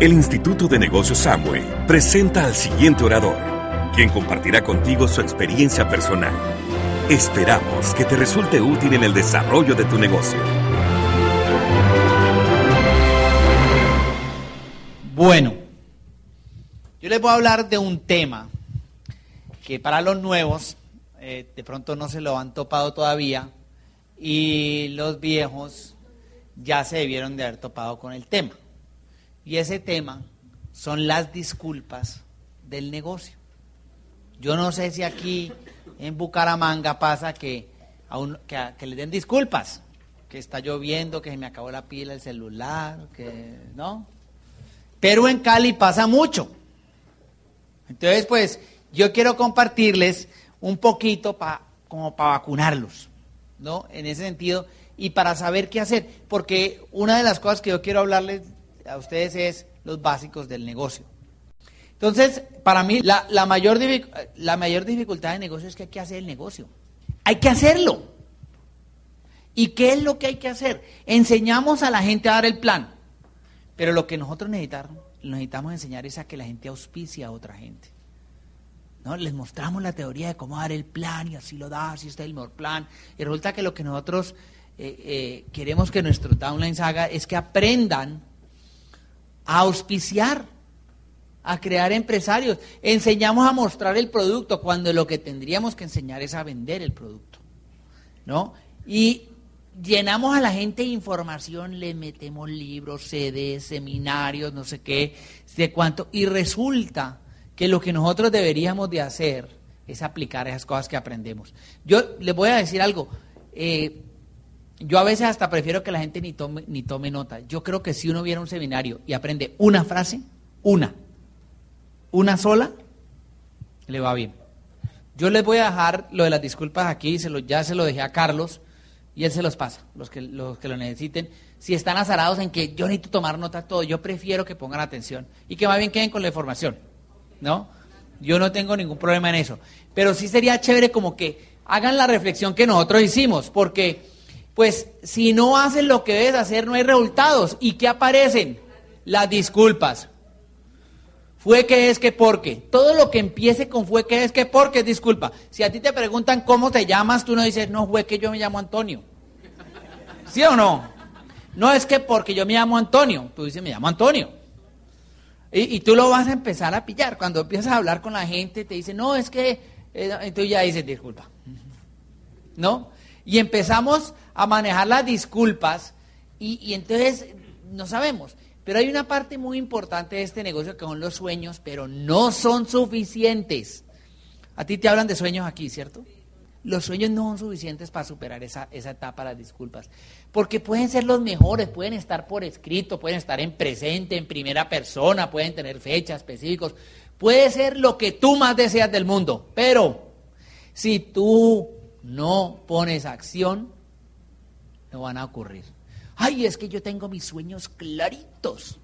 el Instituto de Negocios Samway presenta al siguiente orador, quien compartirá contigo su experiencia personal. Esperamos que te resulte útil en el desarrollo de tu negocio. Bueno, yo les voy a hablar de un tema que para los nuevos eh, de pronto no se lo han topado todavía y los viejos ya se debieron de haber topado con el tema. Y ese tema son las disculpas del negocio. Yo no sé si aquí en Bucaramanga pasa que, que, le den disculpas, que está lloviendo, que se me acabó la pila del celular, que no. Pero en Cali pasa mucho. Entonces, pues, yo quiero compartirles un poquito para como para vacunarlos, ¿no? En ese sentido, y para saber qué hacer. Porque una de las cosas que yo quiero hablarles a ustedes es los básicos del negocio. Entonces, para mí, la, mayor, la mayor dificultad de negocio es que hay que hacer el negocio. Hay que hacerlo. ¿Y qué es lo que hay que hacer? Enseñamos a la gente a dar el plan. Pero lo que nosotros necesitamos, necesitamos enseñar es a que la gente auspicie a otra gente. ¿no? Les mostramos la teoría de cómo dar el plan y así lo da, así está el mejor plan. Y resulta que lo que nosotros eh, eh, queremos que nuestro downlines haga es que aprendan a auspiciar, a crear empresarios. Enseñamos a mostrar el producto cuando lo que tendríamos que enseñar es a vender el producto. ¿No? Y llenamos a la gente de información, le metemos libros, CDs, seminarios, no sé qué, de cuánto, y resulta que lo que nosotros deberíamos de hacer es aplicar esas cosas que aprendemos. Yo les voy a decir algo, eh, yo a veces hasta prefiero que la gente ni tome, ni tome nota. Yo creo que si uno viera un seminario y aprende una frase, una, una sola, le va bien. Yo les voy a dejar lo de las disculpas aquí, se lo, ya se lo dejé a Carlos y él se los pasa, los que, los que lo necesiten. Si están azarados en que yo necesito tomar nota todo, yo prefiero que pongan atención y que más bien queden con la información, ¿no? Yo no tengo ningún problema en eso. Pero sí sería chévere como que hagan la reflexión que nosotros hicimos, porque pues si no haces lo que debes hacer, no hay resultados. ¿Y qué aparecen? Las disculpas. Fue que es que porque. Todo lo que empiece con fue que es que porque es disculpa. Si a ti te preguntan cómo te llamas, tú no dices, no, fue que yo me llamo Antonio. ¿Sí o no? No es que porque yo me llamo Antonio, tú dices, me llamo Antonio. Y, tú lo vas a empezar a pillar. Cuando empiezas a hablar con la gente, te dicen, no, es que. Eh, tú ya dices, disculpa. ¿No? Y empezamos a manejar las disculpas y, entonces no sabemos. Pero hay una parte muy importante de este negocio que son los sueños, pero no son suficientes. A ti te hablan de sueños aquí, ¿cierto? Los sueños no son suficientes para superar esa, esa etapa de las disculpas. Porque pueden ser los mejores, pueden estar por escrito, pueden estar en presente, en primera persona, pueden tener fechas específicos. Puede ser lo que tú más deseas del mundo. Pero si tú no pones acción, no van a ocurrir. Ay, es que yo tengo mis sueños claritos.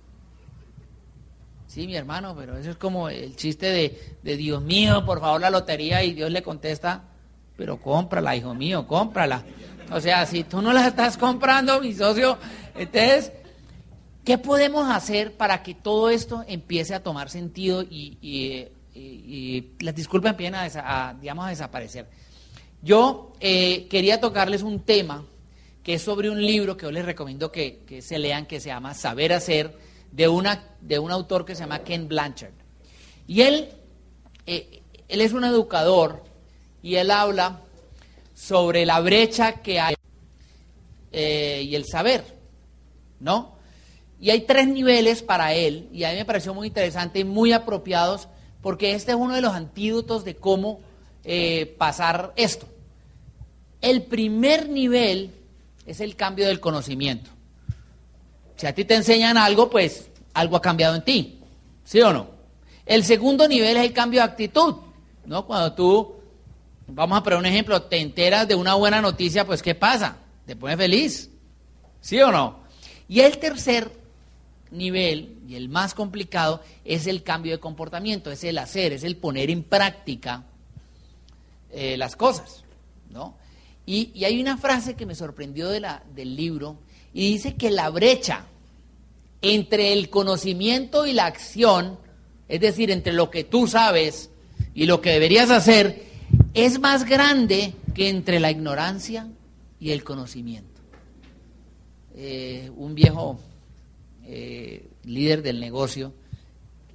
Sí, mi hermano, pero eso es como el chiste de, de, Dios mío, por favor la lotería y Dios le contesta, pero cómprala, hijo mío, cómprala. O sea, si tú no la estás comprando, mi socio, entonces, ¿qué podemos hacer para que todo esto empiece a tomar sentido y, las disculpas empiecen a, digamos, a desaparecer? Yo eh, quería tocarles un tema que es sobre un libro que yo les recomiendo que, se lean, que se llama Saber Hacer, de, una, de un autor que se llama Ken Blanchard. Y él, eh, él es un educador y él habla sobre la brecha que hay eh, y el saber, ¿no? Y hay tres niveles para él, y a mí me pareció muy interesante y muy apropiados, porque este es uno de los antídotos de cómo eh, pasar esto. El primer nivel es el cambio del conocimiento. Si a ti te enseñan algo, pues algo ha cambiado en ti. ¿Sí o no? El segundo nivel es el cambio de actitud. ¿No? Cuando tú, vamos a poner un ejemplo, te enteras de una buena noticia, pues ¿qué pasa? Te pones feliz. ¿Sí o no? Y el tercer nivel, y el más complicado, es el cambio de comportamiento, es el hacer, es el poner en práctica eh, las cosas. ¿no? Y, hay una frase que me sorprendió del libro, y dice que la brecha entre el conocimiento y la acción, es decir, entre lo que tú sabes y lo que deberías hacer, es más grande que entre la ignorancia y el conocimiento. Eh, un viejo eh, líder del negocio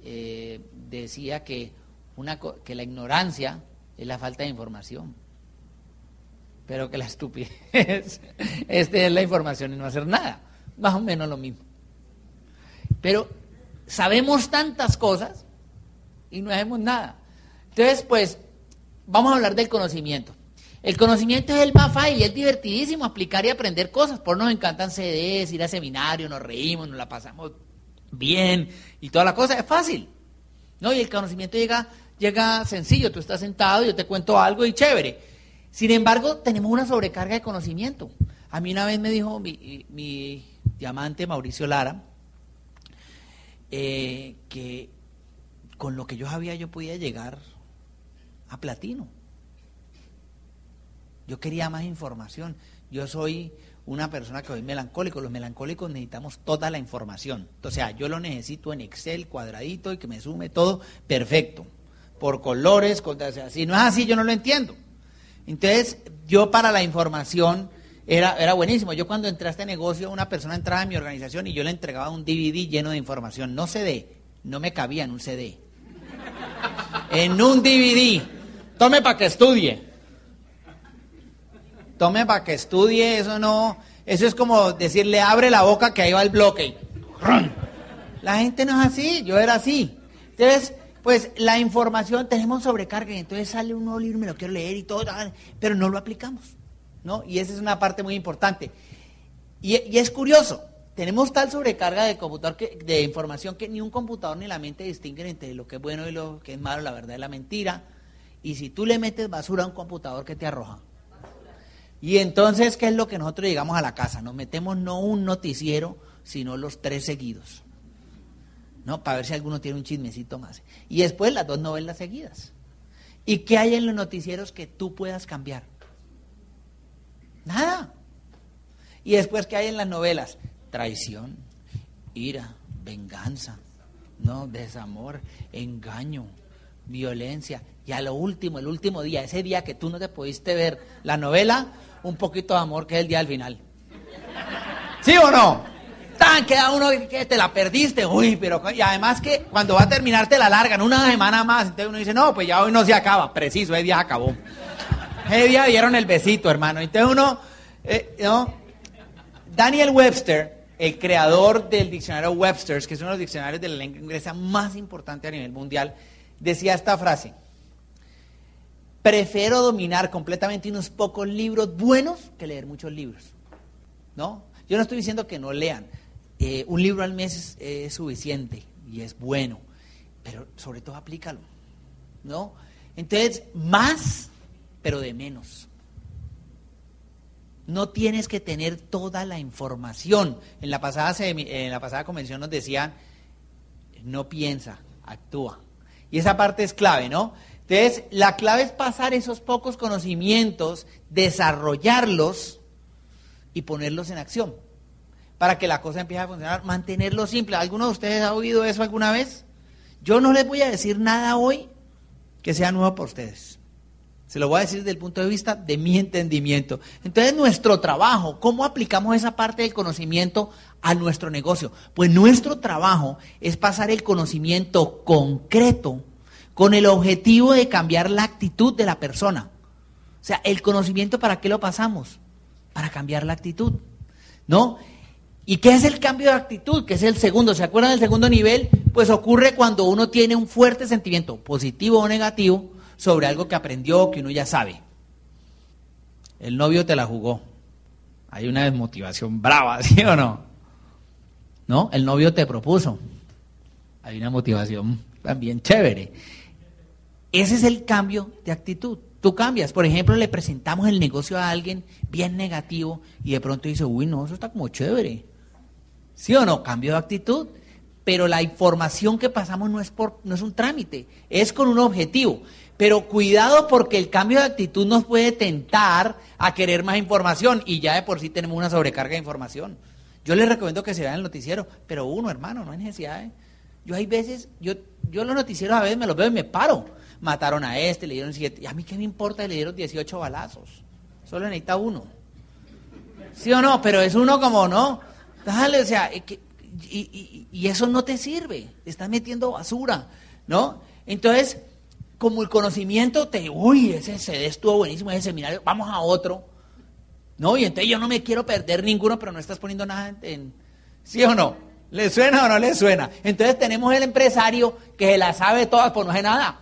eh, decía que, una, que la ignorancia es la falta de información, pero que la estupidez es la información y no hacer nada, más o menos lo mismo. Pero sabemos tantas cosas y no hacemos nada. Entonces, pues, vamos a hablar del conocimiento. El conocimiento es el más fácil y es divertidísimo aplicar y aprender cosas. Por nos encantan CDs, ir a seminarios, nos reímos, nos la pasamos bien y toda la cosa. Es fácil. ¿no? Y el conocimiento llega, llega sencillo. Tú estás sentado, yo te cuento algo y chévere. Sin embargo, tenemos una sobrecarga de conocimiento. A mí una vez me dijo mi, mi diamante Mauricio Lara eh, que con lo que yo sabía yo podía llegar a platino. Yo quería más información. Yo soy una persona que soy melancólico. Los melancólicos necesitamos toda la información. O sea, yo lo necesito en Excel, cuadradito y que me sume todo perfecto. Por colores, o sea, si no es así, yo no lo entiendo. Entonces, yo para la información era, era buenísimo. Yo cuando entré a este negocio, una persona entraba en mi organización y yo le entregaba un DVD lleno de información. No CD, no me cabía en un CD. En un DVD. Tome para que estudie. Tome para que estudie, eso no, eso es como decirle abre la boca que ahí va el bloque. La gente no es así, yo era así. Entonces, pues la información tenemos sobrecarga y entonces sale un nuevo libro, me lo quiero leer y todo, pero no lo aplicamos, ¿no? Y esa es una parte muy importante. Y, es curioso, tenemos tal sobrecarga de computador que, de información que ni un computador ni la mente distinguen entre lo que es bueno y lo que es malo, la verdad y la mentira. Y si tú le metes basura a un computador, ¿qué te arroja? Y entonces, ¿qué es lo que nosotros llegamos a la casa? Nos metemos no un noticiero, sino los tres seguidos. ¿No? Para ver si alguno tiene un chismecito más. Y después las dos novelas seguidas. ¿Y qué hay en los noticieros que tú puedas cambiar? Nada. Y después, ¿qué hay en las novelas? Traición, ira, venganza, ¿no? Desamor, engaño, violencia. Y a lo último, el último día, ese día que tú no te pudiste ver la novela, un poquito de amor, que es el día del final. ¿Sí o no? Tan queda uno que te la perdiste, uy, pero y además que cuando va a terminar te la largan una semana más, entonces uno dice, no, pues ya hoy no se acaba, preciso, ese día acabó. Ese día dieron el besito, hermano. Entonces uno, eh, ¿no? Daniel Webster, el creador del diccionario Webster's, que es uno de los diccionarios de la lengua inglesa más importante a nivel mundial, decía esta frase, prefiero dominar completamente unos pocos libros buenos que leer muchos libros. ¿No? Yo no estoy diciendo que no lean. Eh, un libro al mes es, suficiente y es bueno, pero sobre todo aplícalo. ¿No? Entonces, más, pero de menos. No tienes que tener toda la información. En la pasada, en la pasada convención nos decían, no piensa, actúa. Y esa parte es clave, ¿no? Entonces, la clave es pasar esos pocos conocimientos, desarrollarlos y ponerlos en acción para que la cosa empiece a funcionar, mantenerlo simple. ¿Alguno de ustedes ha oído eso alguna vez? Yo no les voy a decir nada hoy que sea nuevo para ustedes. Se lo voy a decir desde el punto de vista de mi entendimiento. Entonces, nuestro trabajo, ¿cómo aplicamos esa parte del conocimiento a nuestro negocio? Pues nuestro trabajo es pasar el conocimiento concreto con el objetivo de cambiar la actitud de la persona. O sea, el conocimiento, ¿para qué lo pasamos? Para cambiar la actitud. ¿No? ¿Y qué es el cambio de actitud? Que es el segundo. ¿Se acuerdan del segundo nivel? Pues ocurre cuando uno tiene un fuerte sentimiento, positivo o negativo, sobre algo que aprendió, que uno ya sabe. El novio te la jugó. Hay una desmotivación brava, ¿sí o no? ¿no? El novio te propuso. Hay una motivación también chévere. Ese es el cambio de actitud. Tú cambias. Por ejemplo, le presentamos el negocio a alguien bien negativo y de pronto dice, uy, no, eso está como chévere. ¿Sí o no? Cambio de actitud. Pero la información que pasamos no es, por, no es un trámite, es con un objetivo. Pero cuidado porque el cambio de actitud nos puede tentar a querer más información y ya de por sí tenemos una sobrecarga de información. Yo les recomiendo que se vean el noticiero, pero uno, hermano, no hay necesidad. ¿eh? Yo hay veces, yo, yo los noticieros a veces me los veo y me paro. Mataron a este, le dieron siete. ¿Y a mí qué me importa? Le dieron 18 balazos. Solo necesita uno. ¿Sí o no? Pero es uno como, ¿no? Dale, o sea, y, y, y eso no te sirve. Te estás metiendo basura, ¿no? Entonces, como el conocimiento te, uy, ese CD estuvo buenísimo, ese seminario, vamos a otro. No, y entonces yo no me quiero perder ninguno, pero no estás poniendo nada en, ¿sí o no? ¿Le suena o no le suena? Entonces tenemos el empresario que se la sabe todas, por no hace nada.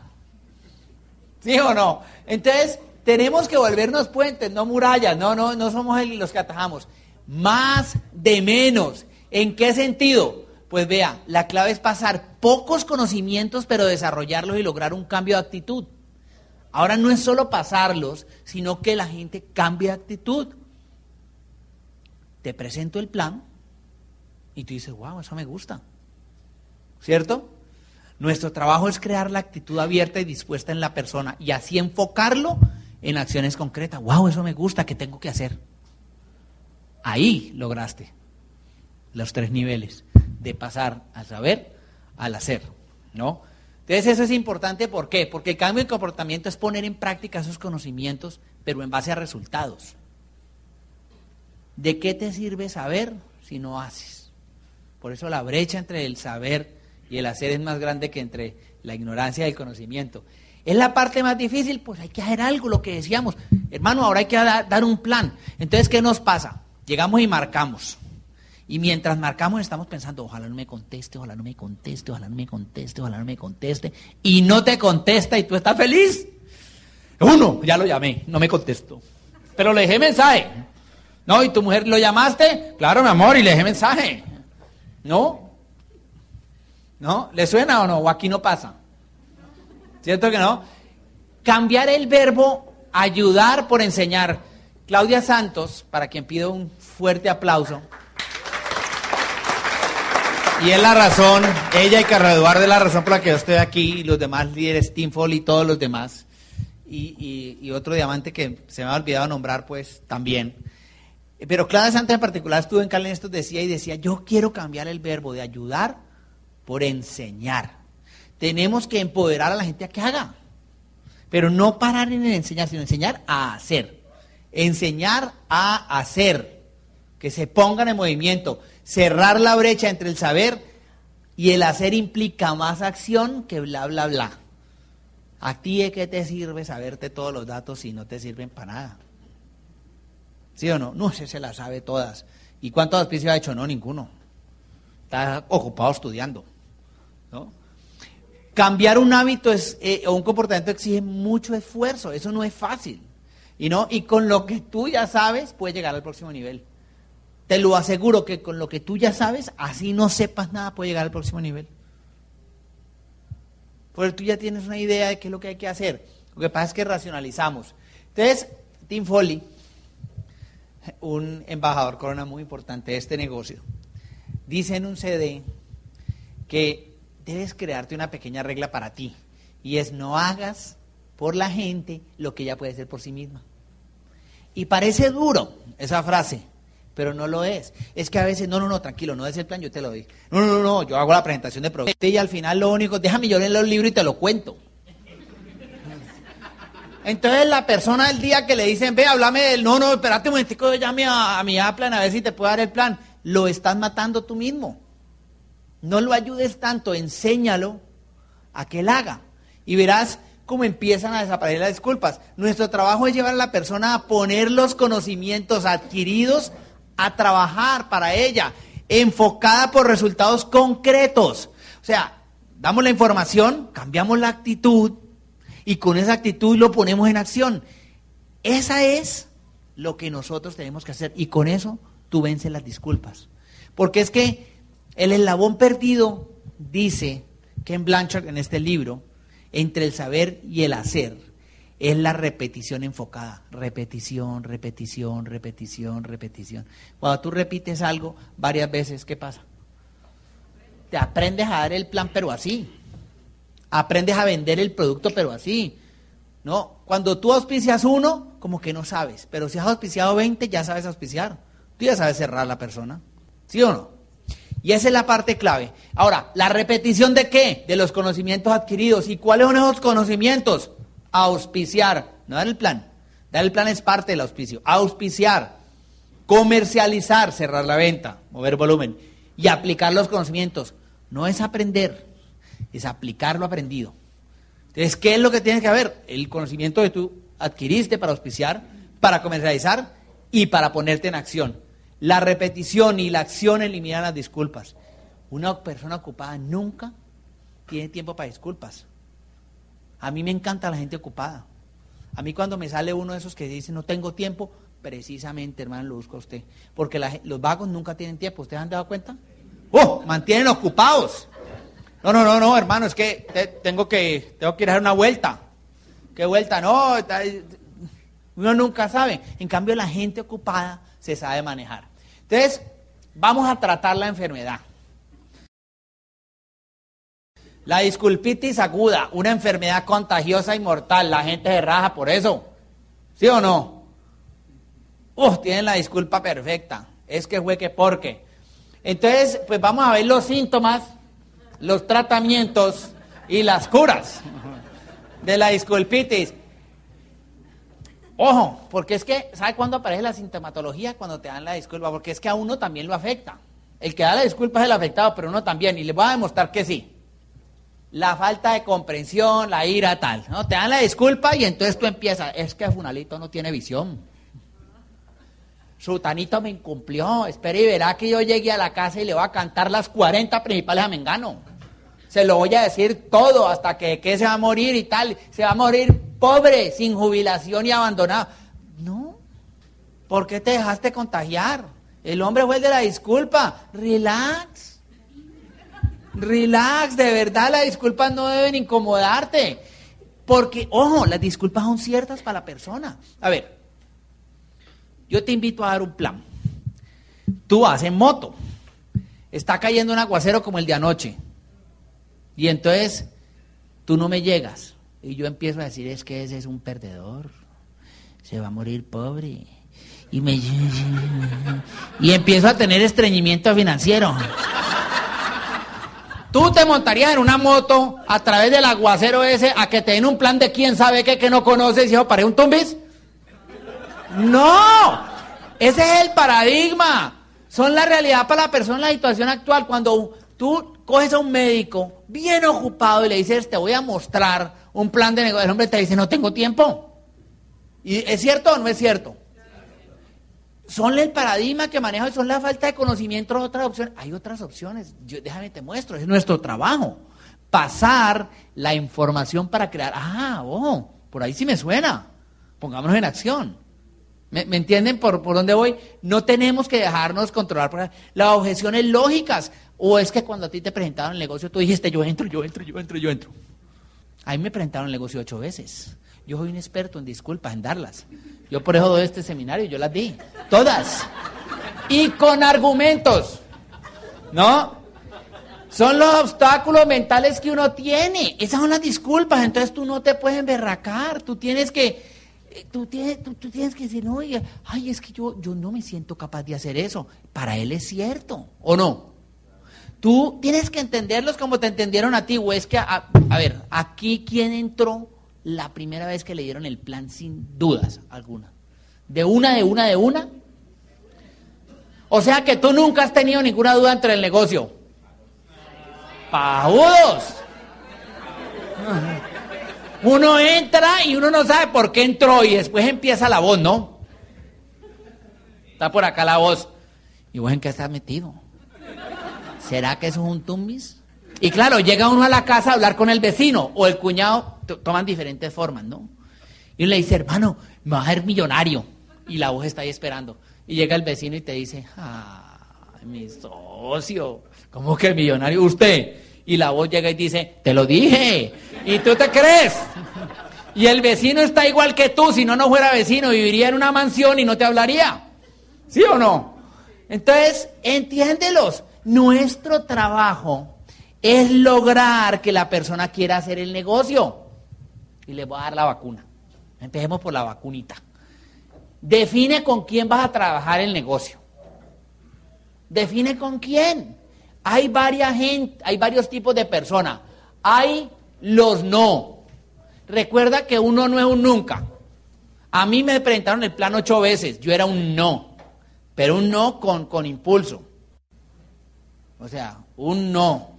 ¿Sí o no? Entonces tenemos que volvernos puentes, no murallas, no, no, no somos los que atajamos. Más de menos. ¿En qué sentido? Pues vea, la clave es pasar pocos conocimientos, pero desarrollarlos y lograr un cambio de actitud. Ahora no es solo pasarlos, sino que la gente cambie de actitud. Te presento el plan y tú dices, wow, eso me gusta. ¿Cierto? Nuestro trabajo es crear la actitud abierta y dispuesta en la persona y así enfocarlo en acciones concretas. Wow, eso me gusta, ¿qué tengo que hacer? Ahí lograste los tres niveles de pasar al saber al hacer, ¿no? Entonces eso es importante, ¿por qué? Porque el cambio de comportamiento es poner en práctica esos conocimientos, pero en base a resultados. ¿De qué te sirve saber si no haces? Por eso la brecha entre el saber y el hacer es más grande que entre la ignorancia y el conocimiento. ¿Es la parte más difícil? Pues hay que hacer algo, lo que decíamos. Hermano, ahora hay que dar un plan. Entonces, ¿qué nos pasa? Llegamos y marcamos. Y mientras marcamos estamos pensando, ojalá no me conteste, ojalá no me conteste, ojalá no me conteste, ojalá no me conteste. Y no te contesta y tú estás feliz. Uno, ya lo llamé, no me contesto. Pero le dejé mensaje. ¿No? ¿Y tu mujer lo llamaste? Claro, mi amor, y le dejé mensaje. ¿No? ¿No? ¿Le suena o no? ¿O aquí no pasa? ¿Cierto que no? Cambiar el verbo ayudar por enseñar. Claudia Santos, para quien pido un fuerte aplauso. Y es la razón, ella y Carlos Eduardo es la razón por la que yo estoy aquí, y los demás líderes, Tim Foley y todos los demás. Y, otro diamante que se me ha olvidado nombrar, pues también. Pero Clara Santa en particular estuvo en Cali esto decía y decía, yo quiero cambiar el verbo de ayudar por enseñar. Tenemos que empoderar a la gente a que haga. Pero no parar en enseñar, sino enseñar a hacer. Enseñar a hacer. Que se pongan en movimiento. Cerrar la brecha entre el saber y el hacer implica más acción que bla, bla, bla. ¿A ti de qué te sirve saberte todos los datos si no te sirven para nada? ¿Sí o no? No, ese se la sabe todas. ¿Y cuántos auspicios ha hecho? No, ninguno. Está ocupado estudiando. Cambiar un hábito es, eh, o un comportamiento exige mucho esfuerzo. Eso no es fácil. Y, no, y con lo que tú ya sabes, puedes llegar al próximo nivel. Te lo aseguro que con lo que tú ya sabes, así no sepas nada, puede llegar al próximo nivel. Porque tú ya tienes una idea de qué es lo que hay que hacer. Lo que pasa es que racionalizamos. Entonces, Tim Foley, un embajador corona muy importante de este negocio, dice en un CD que debes crearte una pequeña regla para ti. Y es no hagas por la gente lo que ella puede hacer por sí misma. Y parece duro esa frase, pero no lo es. Es que a veces, no, no, no, tranquilo, no es el plan, yo te lo doy. No, no, no, yo hago la presentación de producto y al final lo único, déjame yo leer los libros y te lo cuento. Entonces la persona el día que le dicen, ve, háblame del, no, no, espérate un momentico, llame a, a mi plan a ver si te puedo dar el plan. Lo estás matando tú mismo. No lo ayudes tanto, enséñalo a que él haga. Y verás cómo empiezan a desaparecer las disculpas. Nuestro trabajo es llevar a la persona a poner los conocimientos adquiridos a trabajar para ella, enfocada por resultados concretos. O sea, damos la información, cambiamos la actitud y con esa actitud lo ponemos en acción. Esa es lo que nosotros tenemos que hacer y con eso tú vences las disculpas. Porque es que El eslabón perdido dice Ken Blanchard en este libro, entre el saber y el hacer, es la repetición enfocada. Repetición, repetición, repetición, repetición. Cuando tú repites algo varias veces, ¿qué pasa? Te aprendes a dar el plan, pero así. Aprendes a vender el producto, pero así. No, cuando tú auspicias uno, como que no sabes. Pero si has auspiciado 20, ya sabes auspiciar. Tú ya sabes cerrar la persona. ¿Sí o no? Y esa es la parte clave. Ahora, ¿la repetición de qué? De los conocimientos adquiridos. ¿Y cuáles son esos conocimientos? Auspiciar. No dar el plan. Dar el plan es parte del auspicio. Auspiciar. Comercializar, cerrar la venta, mover volumen. Y aplicar los conocimientos. No es aprender, es aplicar lo aprendido. Entonces, ¿qué es lo que tiene que haber? El conocimiento que tú adquiriste para auspiciar, para comercializar y para ponerte en acción. La repetición y la acción eliminan las disculpas. Una persona ocupada nunca tiene tiempo para disculpas. A mí me encanta la gente ocupada. A mí cuando me sale uno de esos que dice no tengo tiempo, precisamente, hermano, lo busca usted. Porque los vagos nunca tienen tiempo. ¿Ustedes han dado cuenta? ¡Oh! Mantienen ocupados. No, no, no, no, hermano, es que tengo que, tengo que ir a dar una vuelta. ¿Qué vuelta? No, uno nunca sabe. En cambio, la gente ocupada se sabe manejar. Entonces, vamos a tratar la enfermedad. La disculpitis aguda, una enfermedad contagiosa y mortal. La gente se raja por eso. ¿Sí o no? Uf, tienen la disculpa perfecta. Es que fue que porque. Entonces, pues vamos a ver los síntomas, los tratamientos y las curas de la disculpitis. Ojo, porque es que, ¿sabe cuándo aparece la sintomatología? Cuando te dan la disculpa, porque es que a uno también lo afecta. El que da la disculpa es el afectado, pero uno también. Y le voy a demostrar que sí. La falta de comprensión, la ira, tal. ¿no? Te dan la disculpa y entonces tú empiezas. Es que Funalito no tiene visión. Sutanito me incumplió. Espera y verá que yo llegue a la casa y le voy a cantar las 40 principales a Mengano. Se lo voy a decir todo hasta que, que se va a morir y tal. Se va a morir pobre, sin jubilación y abandonado. No, ¿por qué te dejaste contagiar? El hombre fue el de la disculpa. Relax. Relax, de verdad las disculpas no deben incomodarte. Porque, ojo, las disculpas son ciertas para la persona. A ver, yo te invito a dar un plan. Tú vas en moto. Está cayendo un aguacero como el de anoche. Y entonces tú no me llegas. Y yo empiezo a decir, es que ese es un perdedor, se va a morir pobre. Y, me, y empiezo a tener estreñimiento financiero. ¿Tú te montarías en una moto a través del aguacero ese a que te den un plan de quién sabe qué que no conoces y para un tumbis? No, ese es el paradigma. Son la realidad para la persona en la situación actual. Cuando tú coges a un médico bien ocupado y le dices, te voy a mostrar un plan de negocio, el hombre te dice, no tengo tiempo. ¿Y es cierto o no es cierto? Son el paradigma que manejo y son la falta de conocimiento otras opciones. Hay otras opciones, Yo, déjame te muestro, es nuestro trabajo. Pasar la información para crear, ah, oh, por ahí sí me suena, pongámonos en acción. ¿Me, entienden por, por dónde voy? No tenemos que dejarnos controlar por las objeciones lógicas. O es que cuando a ti te presentaron el negocio, tú dijiste, yo entro, yo entro, yo entro, yo entro. A mí me presentaron el negocio ocho veces. Yo soy un experto en disculpas, en darlas. Yo por eso doy este seminario, yo las di. Todas. Y con argumentos. ¿No? Son los obstáculos mentales que uno tiene. Esas son las disculpas. Entonces tú no te puedes emberracar. Tú tienes que. Eh, tú tienes, tú, tienes que decir, no, ay, es que yo, yo no me siento capaz de hacer eso. Para él es cierto, ¿o no? Tú tienes que entenderlos como te entendieron a ti, o es que, a, ver, aquí quién entró la primera vez que le dieron el plan sin dudas alguna. ¿De una, de una, de una? O sea que tú nunca has tenido ninguna duda entre el negocio. ¡Pajudos! Uno entra y uno no sabe por qué entró y después empieza la voz, ¿no? Está por acá la voz. ¿Y vos en qué estás metido? ¿Será que eso es un tumbis? Y claro, llega uno a la casa a hablar con el vecino o el cuñado, toman diferentes formas, ¿no? Y le dice, hermano, me va a ser millonario. Y la voz está ahí esperando. Y llega el vecino y te dice, ah, mi socio, ¿cómo que millonario? Usted. Y la voz llega y dice, te lo dije. ¿Y tú te crees? Y el vecino está igual que tú, si no, no fuera vecino, viviría en una mansión y no te hablaría. ¿Sí o no? Entonces, entiéndelos. Nuestro trabajo es lograr que la persona quiera hacer el negocio. Y le voy a dar la vacuna. Empecemos por la vacunita. Define con quién vas a trabajar el negocio. Define con quién. Hay varias gente, hay varios tipos de personas. Hay los no. Recuerda que uno no es un nunca. A mí me presentaron el plan ocho veces. Yo era un no. Pero un no con, con impulso. O sea, un no.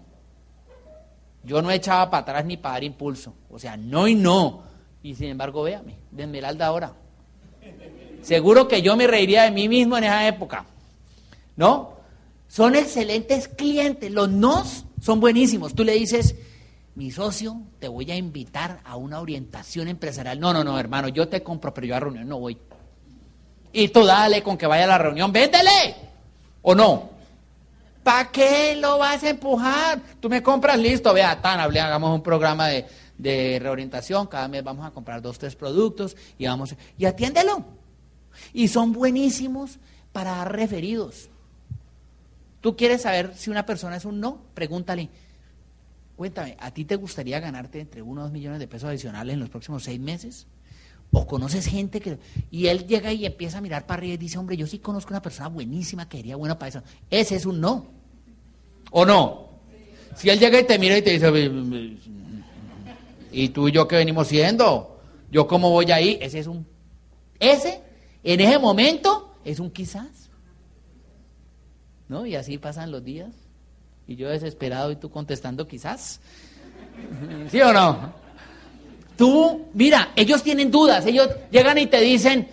Yo no echaba para atrás ni para dar impulso. O sea, no y no. Y sin embargo, véame, de Esmeralda ahora. Seguro que yo me reiría de mí mismo en esa época. ¿No? Son excelentes clientes. Los nos son buenísimos. Tú le dices, mi socio, te voy a invitar a una orientación empresarial. No, no, no, hermano, yo te compro, pero yo a reunión no voy. Y tú dale con que vaya a la reunión, véndele. ¿O no? ¿Para qué lo vas a empujar? Tú me compras, listo, vea, tan, hable, hagamos un programa de, de reorientación, cada mes vamos a comprar dos, tres productos y vamos, y atiéndelo. Y son buenísimos para dar referidos. Tú quieres saber si una persona es un no, pregúntale. Cuéntame, ¿a ti te gustaría ganarte entre uno o dos millones de pesos adicionales en los próximos seis meses? ¿O conoces gente que... Y él llega y empieza a mirar para arriba y dice, hombre, yo sí conozco una persona buenísima que sería buena para eso. Ese es un no. ¿O no? Si él llega y te mira y te dice, ¿y tú y yo qué venimos siendo? ¿Yo cómo voy ahí? Ese es un... Ese, en ese momento, es un quizás. ¿No? Y así pasan los días. Y yo desesperado y tú contestando quizás. ¿Sí o no? Tú, mira, ellos tienen dudas. Ellos llegan y te dicen,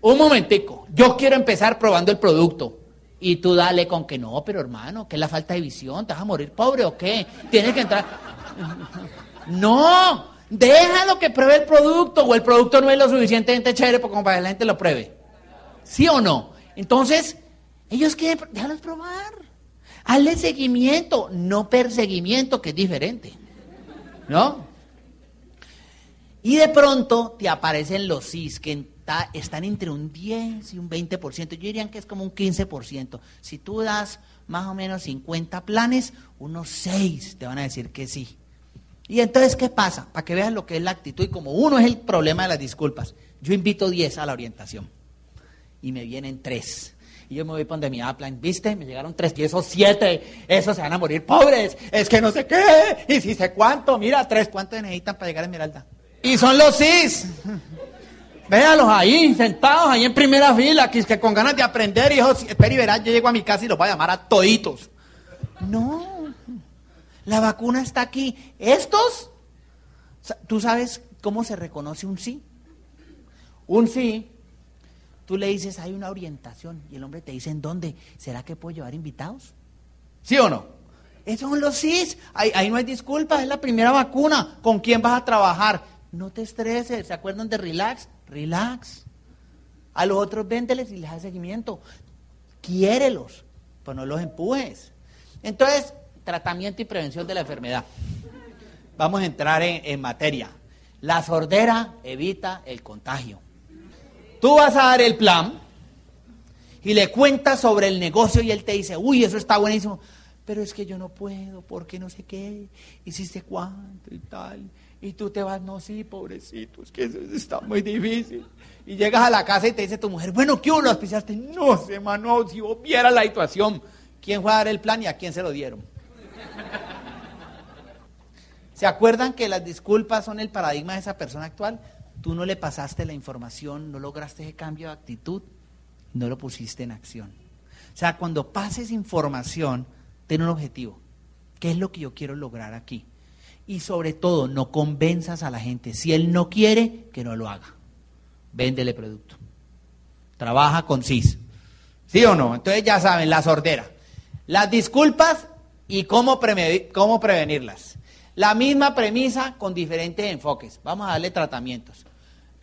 un momentico, yo quiero empezar probando el producto. Y tú dale con que no, pero hermano, que es la falta de visión, ¿te vas a morir pobre o qué? Tienes que entrar. No, déjalo que pruebe el producto o el producto no es lo suficientemente chévere como para que la gente lo pruebe. ¿Sí o no? Entonces, ellos quieren, déjalos probar. Hazle seguimiento, no perseguimiento, que es diferente. ¿No? Y de pronto te aparecen los CIS que están entre un 10 y un 20%. Yo diría que es como un 15%. Si tú das más o menos 50 planes, unos 6 te van a decir que sí. Y entonces, ¿qué pasa? Para que vean lo que es la actitud. Y como uno es el problema de las disculpas, yo invito 10 a la orientación. Y me vienen 3. Y yo me voy donde mi Aplan, ¿viste? Me llegaron 3 y esos 7, esos se van a morir pobres. Es que no sé qué. Y si sé cuánto, mira, 3, ¿cuánto necesitan para llegar a Esmeralda? Y son los CIS. Véalos ahí, sentados ahí en primera fila, que, que con ganas de aprender, hijo, espera y verás, yo llego a mi casa y los voy a llamar a toditos. No, la vacuna está aquí. Estos, ¿tú sabes cómo se reconoce un sí? Un sí, tú le dices, hay una orientación, y el hombre te dice, ¿en dónde? ¿Será que puedo llevar invitados? ¿Sí o no? Esos son los sí, ahí, ahí no hay disculpas, es la primera vacuna. ¿Con quién vas a trabajar? No te estreses, ¿se acuerdan de relax? Relax. A los otros véndeles y les da seguimiento. Quiérelos, pues no los empujes. Entonces, tratamiento y prevención de la enfermedad. Vamos a entrar en, en materia. La sordera evita el contagio. Tú vas a dar el plan y le cuentas sobre el negocio y él te dice, uy, eso está buenísimo, pero es que yo no puedo, porque no sé qué, hiciste cuánto y tal. Y tú te vas, no, sí, pobrecito, es que eso está muy difícil. Y llegas a la casa y te dice tu mujer, bueno, ¿qué? ¿Lo auspiciaste? No sé, mano, si vos vieras la situación. ¿Quién fue a dar el plan y a quién se lo dieron? ¿Se acuerdan que las disculpas son el paradigma de esa persona actual? Tú no le pasaste la información, no lograste ese cambio de actitud, no lo pusiste en acción. O sea, cuando pases información, ten un objetivo. ¿Qué es lo que yo quiero lograr aquí? Y sobre todo no convenzas a la gente. Si él no quiere, que no lo haga. Véndele producto. Trabaja con CIS. ¿Sí o no? Entonces ya saben, la sordera. Las disculpas y cómo, cómo prevenirlas. La misma premisa con diferentes enfoques. Vamos a darle tratamientos.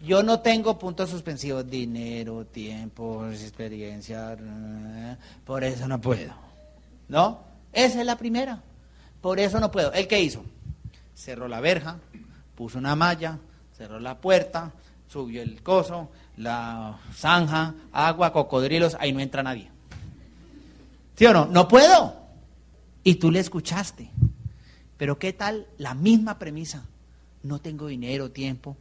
Yo no tengo puntos suspensivos, dinero, tiempo, experiencia, por eso no puedo. ¿No? Esa es la primera. Por eso no puedo. ¿El qué hizo? Cerró la verja, puso una malla, cerró la puerta, subió el coso, la zanja, agua, cocodrilos, ahí no entra nadie. ¿Sí o no? No puedo. Y tú le escuchaste. Pero ¿qué tal la misma premisa? No tengo dinero, tiempo.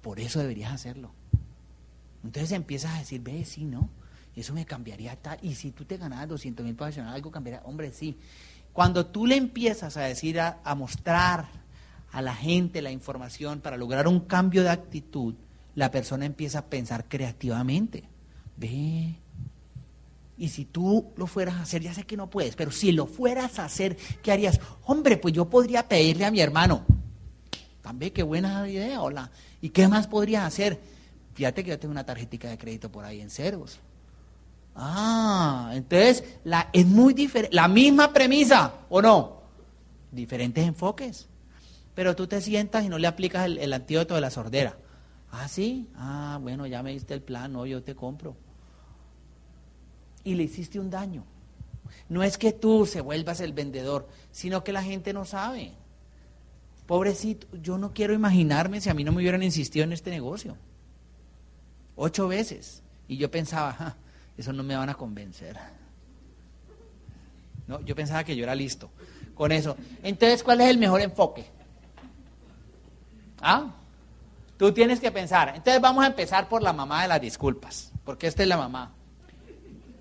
Por eso deberías hacerlo. Entonces empiezas a decir, ve, sí, ¿no? Eso me cambiaría tal. Y si tú te ganas 200 mil pesos, algo cambiaría. Hombre, sí. Cuando tú le empiezas a decir, a, mostrar a la gente la información para lograr un cambio de actitud, la persona empieza a pensar creativamente. Ve. Y si tú lo fueras a hacer, ya sé que no puedes, pero si lo fueras a hacer, ¿qué harías? Hombre, pues yo podría pedirle a mi hermano. También qué buena idea, hola. ¿Y qué más podría hacer? Fíjate que yo tengo una tarjetita de crédito por ahí en Cervos. Ah, entonces la, es muy diferente, la misma premisa, ¿o no? Diferentes enfoques. Pero tú te sientas y no le aplicas el, antídoto de la sordera. Ah, sí, ah, bueno, ya me diste el plan, no, yo te compro. Y le hiciste un daño. No es que tú se vuelvas el vendedor, sino que la gente no sabe. Pobrecito, yo no quiero imaginarme si a mí no me hubieran insistido en este negocio. Ocho veces. Y yo pensaba, eso no me van a convencer. No, yo pensaba que yo era listo con eso. Entonces, ¿cuál es el mejor enfoque? ¿Ah? Tú tienes que pensar. Entonces vamos a empezar por la mamá de las disculpas, porque esta es la mamá.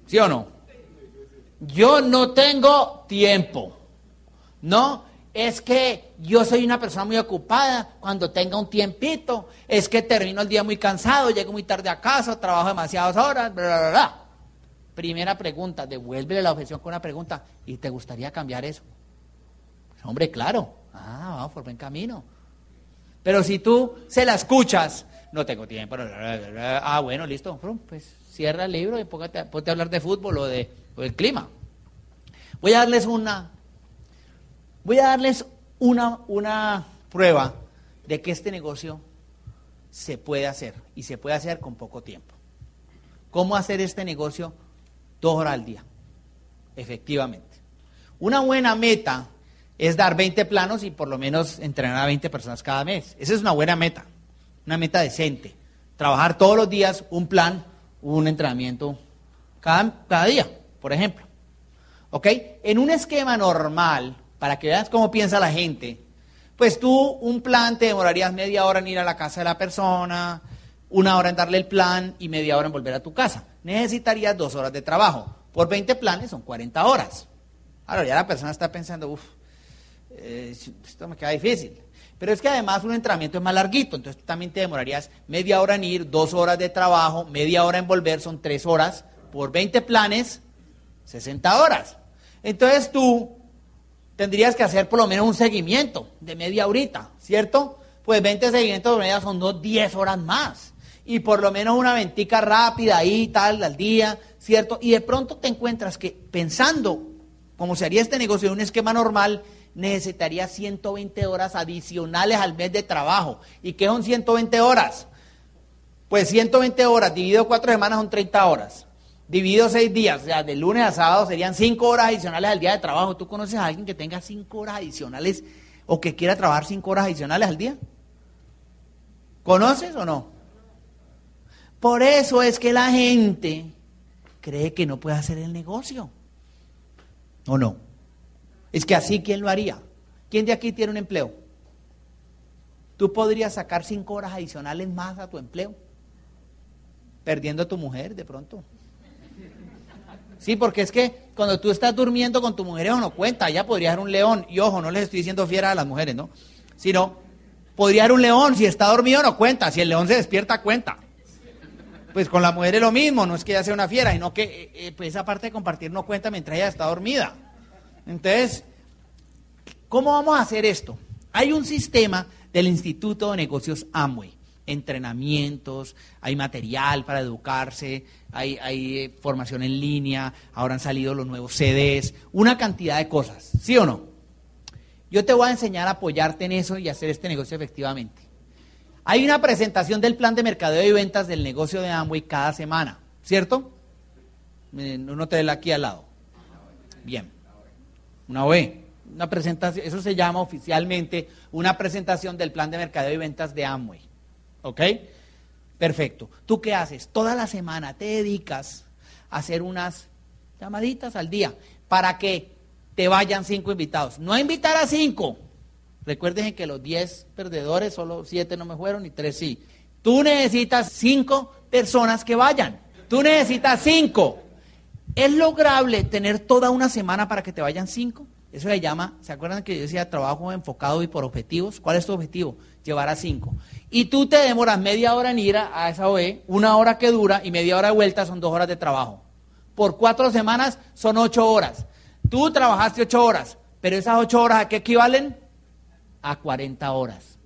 ¿Sí o no? Yo no tengo tiempo. No, es que yo soy una persona muy ocupada, cuando tenga un tiempito, es que termino el día muy cansado, llego muy tarde a casa, trabajo demasiadas horas, bla, bla, bla. Primera pregunta, devuélvele la objeción con una pregunta, ¿y te gustaría cambiar eso? Pues, hombre, claro, ah, vamos por buen camino. Pero si tú se la escuchas, no tengo tiempo, ah, bueno, listo, pues cierra el libro y póngate, a hablar de fútbol o, de, o del clima. Voy a darles una, voy a darles una, una prueba de que este negocio se puede hacer y se puede hacer con poco tiempo. ¿Cómo hacer este negocio dos horas al día? Efectivamente. Una buena meta es dar 20 planos y por lo menos entrenar a 20 personas cada mes. Esa es una buena meta, una meta decente. Trabajar todos los días un plan un entrenamiento cada, cada día, por ejemplo. ¿Ok? En un esquema normal, para que veas cómo piensa la gente, pues tú un plan te demorarías media hora en ir a la casa de la persona, una hora en darle el plan y media hora en volver a tu casa. Necesitarías dos horas de trabajo. Por 20 planes son 40 horas. Ahora ya la persona está pensando, uff, eh, esto me queda difícil. Pero es que además un entrenamiento es más larguito, entonces también te demorarías media hora en ir, dos horas de trabajo, media hora en volver, son tres horas, por 20 planes, 60 horas. Entonces tú tendrías que hacer por lo menos un seguimiento de media horita, ¿cierto? Pues 20 seguimientos de media son dos, 10 horas más. Y por lo menos una ventica rápida ahí, tal, al día, ¿cierto? Y de pronto te encuentras que pensando cómo se haría este negocio en un esquema normal, necesitaría 120 horas adicionales al mes de trabajo. ¿Y qué son 120 horas? Pues 120 horas dividido cuatro semanas son 30 horas. Dividido seis días, o sea, de lunes a sábado serían 5 horas adicionales al día de trabajo. ¿Tú conoces a alguien que tenga 5 horas adicionales o que quiera trabajar 5 horas adicionales al día? ¿Conoces o no? Por eso es que la gente cree que no puede hacer el negocio. ¿O no? Es que así, ¿quién lo haría? ¿Quién de aquí tiene un empleo? ¿Tú podrías sacar cinco horas adicionales más a tu empleo? Perdiendo a tu mujer de pronto. Sí, porque es que cuando tú estás durmiendo con tu mujer, eso no cuenta. Ya podría ser un león. Y ojo, no les estoy diciendo fiera a las mujeres, ¿no? Sino, podría ser un león. Si está dormido, no cuenta. Si el león se despierta, cuenta. Pues con la mujer es lo mismo. No es que ella sea una fiera, sino que eh, eh, pues esa parte de compartir no cuenta mientras ella está dormida. Entonces, ¿cómo vamos a hacer esto? Hay un sistema del Instituto de Negocios Amway, entrenamientos, hay material para educarse, hay, eh, formación en línea, ahora han salido los nuevos CDs, una cantidad de cosas, ¿sí o no? Yo te voy a enseñar a apoyarte en eso y hacer este negocio efectivamente. Hay una presentación del plan de mercadeo y ventas del negocio de Amway cada semana, ¿cierto? No te aquí al lado. Bien. Una OE. Una presentación, eso se llama oficialmente una presentación del plan de mercadeo y ventas de Amway. ¿Ok? Perfecto. ¿Tú qué haces? Toda la semana te dedicas a hacer unas llamaditas al día para que te vayan cinco invitados. No invitar a cinco. Recuerden que los diez perdedores, solo siete no me fueron y tres sí. Tú necesitas cinco personas que vayan. Tú necesitas cinco. ¿Es lograble tener toda una semana para que te vayan cinco? Eso se llama, ¿se acuerdan que yo decía trabajo enfocado y por objetivos? ¿Cuál es tu objetivo? Llevar a cinco. Y tú te demoras media hora en ir a, esa OE, una hora que dura y media hora de vuelta son dos horas de trabajo. Por cuatro semanas son ocho horas. Tú trabajaste ocho horas, pero esas ocho horas ¿a qué equivalen? A 40 horas.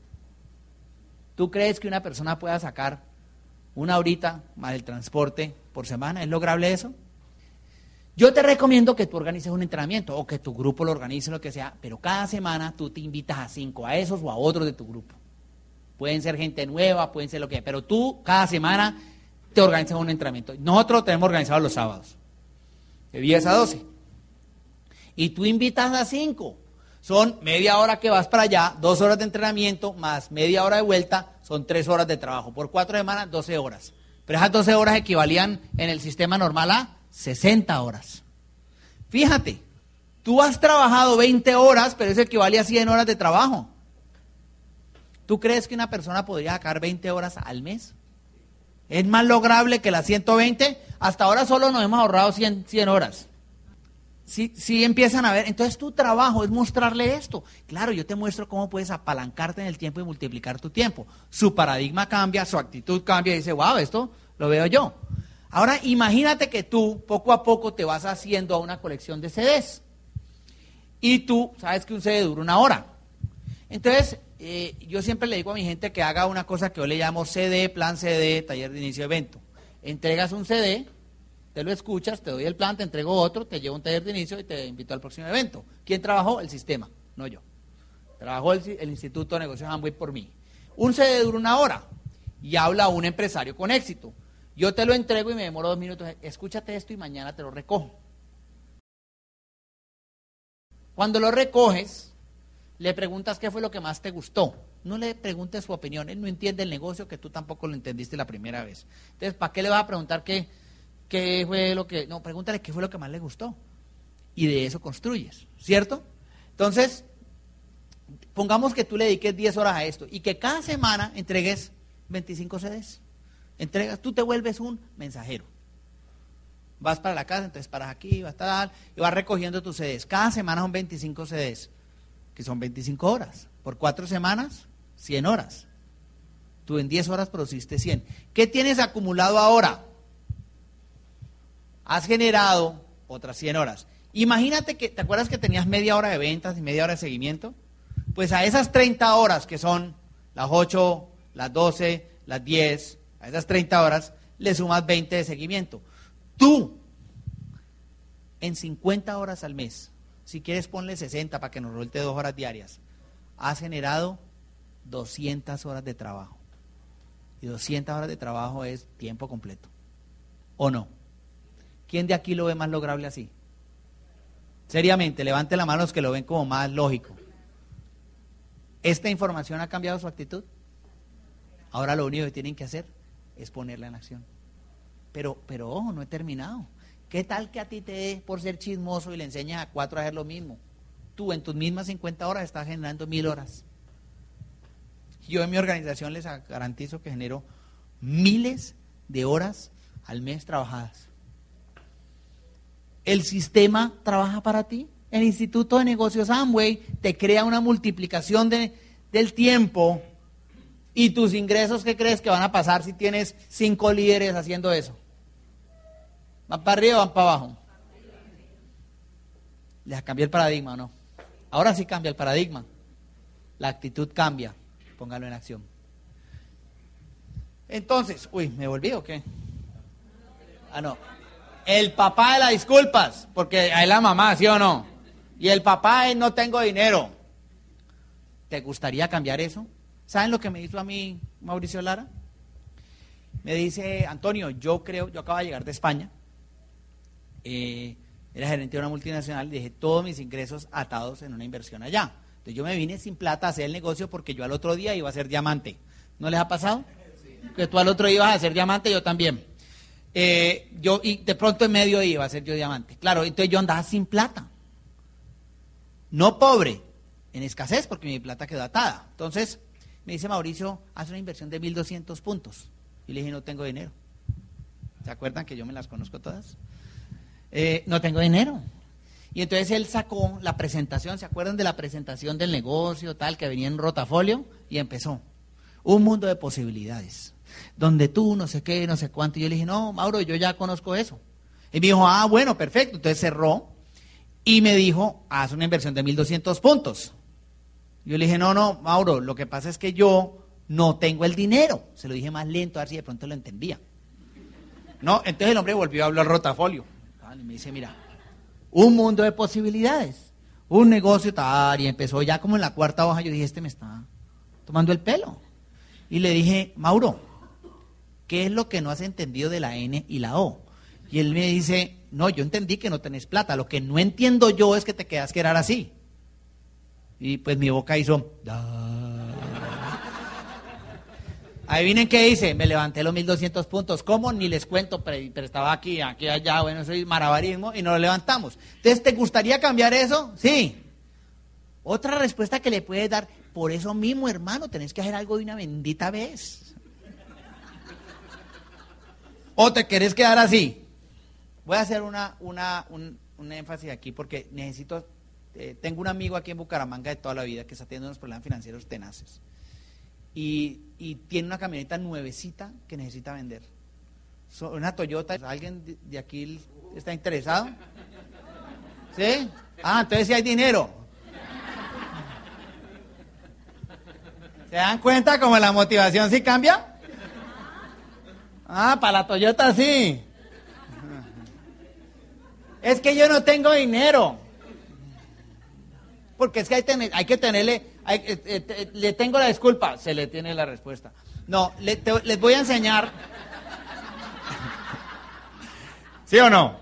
¿Tú crees que una persona pueda sacar una horita más el transporte por semana? ¿Es lograble eso? Yo te recomiendo que tú organices un entrenamiento o que tu grupo lo organice, lo que sea, pero cada semana tú te invitas a cinco, a esos o a otros de tu grupo. Pueden ser gente nueva, pueden ser lo que sea, pero tú cada semana te organizas un entrenamiento. Nosotros tenemos organizado los sábados, de 10 a 12. Y tú invitas a cinco. Son media hora que vas para allá, dos horas de entrenamiento, más media hora de vuelta, son tres horas de trabajo. Por cuatro semanas, 12 horas. Pero esas 12 horas equivalían en el sistema normal a 60 horas. Fíjate, tú has trabajado 20 horas, pero eso equivale a 100 horas de trabajo. ¿Tú crees que una persona podría sacar 20 horas al mes? ¿Es más lograble que las 120? Hasta ahora solo nos hemos ahorrado 100, 100 horas. Si, si empiezan a ver, entonces tu trabajo es mostrarle esto. Claro, yo te muestro cómo puedes apalancarte en el tiempo y multiplicar tu tiempo. Su paradigma cambia, su actitud cambia y dice, wow, esto lo veo yo. Ahora imagínate que tú poco a poco te vas haciendo a una colección de CDs. Y tú sabes que un CD dura una hora. Entonces, eh, yo siempre le digo a mi gente que haga una cosa que yo le llamo CD, plan CD, taller de inicio de evento. Entregas un CD, te lo escuchas, te doy el plan, te entrego otro, te llevo un taller de inicio y te invito al próximo evento. ¿Quién trabajó? El sistema, no yo. Trabajó el, Instituto de Negocios Amway por mí. Un CD dura una hora y habla un empresario con éxito. Yo te lo entrego y me demoro dos minutos. Escúchate esto y mañana te lo recojo. Cuando lo recoges, le preguntas qué fue lo que más te gustó. No le preguntes su opinión. Él no entiende el negocio que tú tampoco lo entendiste la primera vez. Entonces, ¿para qué le vas a preguntar qué, qué fue lo que... No, pregúntale qué fue lo que más le gustó. Y de eso construyes, ¿cierto? Entonces, pongamos que tú le dediques 10 horas a esto y que cada semana entregues 25 CDs. Entregas, tú te vuelves un mensajero. Vas para la casa, entonces paras aquí, vas a tal, y vas recogiendo tus CDs. Cada semana son 25 CDs, que son 25 horas. Por cuatro semanas, 100 horas. Tú en 10 horas produciste 100. ¿Qué tienes acumulado ahora? Has generado otras 100 horas. Imagínate que, ¿te acuerdas que tenías media hora de ventas y media hora de seguimiento? Pues a esas 30 horas, que son las 8, las 12, las 10, a esas 30 horas le sumas 20 de seguimiento. Tú, en 50 horas al mes, si quieres ponle 60 para que nos rolte dos horas diarias, has generado 200 horas de trabajo. Y 200 horas de trabajo es tiempo completo. ¿O no? ¿Quién de aquí lo ve más lograble así? Seriamente, levante la mano los que lo ven como más lógico. ¿Esta información ha cambiado su actitud? Ahora lo único que tienen que hacer es ponerla en acción. Pero, pero ojo, no he terminado. ¿Qué tal que a ti te dé por ser chismoso y le enseñas a cuatro a hacer lo mismo? Tú en tus mismas 50 horas estás generando mil horas. Yo en mi organización les garantizo que genero miles de horas al mes trabajadas. El sistema trabaja para ti. El Instituto de Negocios Amway te crea una multiplicación de, del tiempo ¿Y tus ingresos qué crees que van a pasar si tienes cinco líderes haciendo eso? ¿Van para arriba o van para abajo? Les cambió el paradigma, ¿no? Ahora sí cambia el paradigma. La actitud cambia. Póngalo en acción. Entonces, uy, ¿me volví o qué? Ah, no. El papá de las disculpas, porque es la mamá, ¿sí o no? Y el papá es no tengo dinero. ¿Te gustaría cambiar eso? ¿Saben lo que me hizo a mí Mauricio Lara? Me dice, Antonio, yo creo, yo acabo de llegar de España, eh, era gerente de una multinacional y dejé todos mis ingresos atados en una inversión allá. Entonces yo me vine sin plata a hacer el negocio porque yo al otro día iba a ser diamante. ¿No les ha pasado? Que tú al otro día ibas a ser diamante, yo también. Eh, yo, y de pronto en medio iba a ser yo diamante. Claro, entonces yo andaba sin plata. No pobre, en escasez porque mi plata quedó atada. Entonces me dice Mauricio, haz una inversión de 1.200 puntos. Y le dije, no tengo dinero. ¿Se acuerdan que yo me las conozco todas? Eh, no tengo dinero. Y entonces él sacó la presentación, ¿se acuerdan de la presentación del negocio tal que venía en rotafolio? Y empezó. Un mundo de posibilidades, donde tú no sé qué, no sé cuánto. Y yo le dije, no, Mauro, yo ya conozco eso. Y me dijo, ah, bueno, perfecto. Entonces cerró y me dijo, haz una inversión de 1.200 puntos. Yo le dije, no, no, Mauro, lo que pasa es que yo no tengo el dinero. Se lo dije más lento, a ver si de pronto lo entendía. No, entonces el hombre volvió a hablar rotafolio. Y me dice, mira, un mundo de posibilidades, un negocio tal, y empezó ya como en la cuarta hoja, yo dije, este me está tomando el pelo. Y le dije, Mauro, ¿qué es lo que no has entendido de la N y la O? Y él me dice, no, yo entendí que no tenés plata, lo que no entiendo yo es que te quedas quedar así. Y pues mi boca hizo... Adivinen qué hice, me levanté los 1200 puntos. ¿Cómo? Ni les cuento, pero, estaba aquí, aquí, allá, bueno, soy marabarismo y nos lo levantamos. Entonces, ¿te gustaría cambiar eso? Sí. Otra respuesta que le puedes dar, por eso mismo, hermano, tenés que hacer algo de una bendita vez. ¿O te querés quedar así? Voy a hacer una, una, un, un énfasis aquí porque necesito, eh, tengo un amigo aquí en Bucaramanga de toda la vida que está teniendo unos problemas financieros tenaces y, tiene una camioneta nuevecita que necesita vender. una Toyota, ¿alguien de, aquí está interesado? ¿Sí? Ah, entonces sí hay dinero. ¿Se dan cuenta cómo la motivación sí cambia? Ah, para la Toyota sí. Es que yo no tengo dinero. Porque es que hay, hay que tenerle eh, eh, le tengo la disculpa, se le tiene la respuesta. No, les voy a enseñar. ¿Sí o no?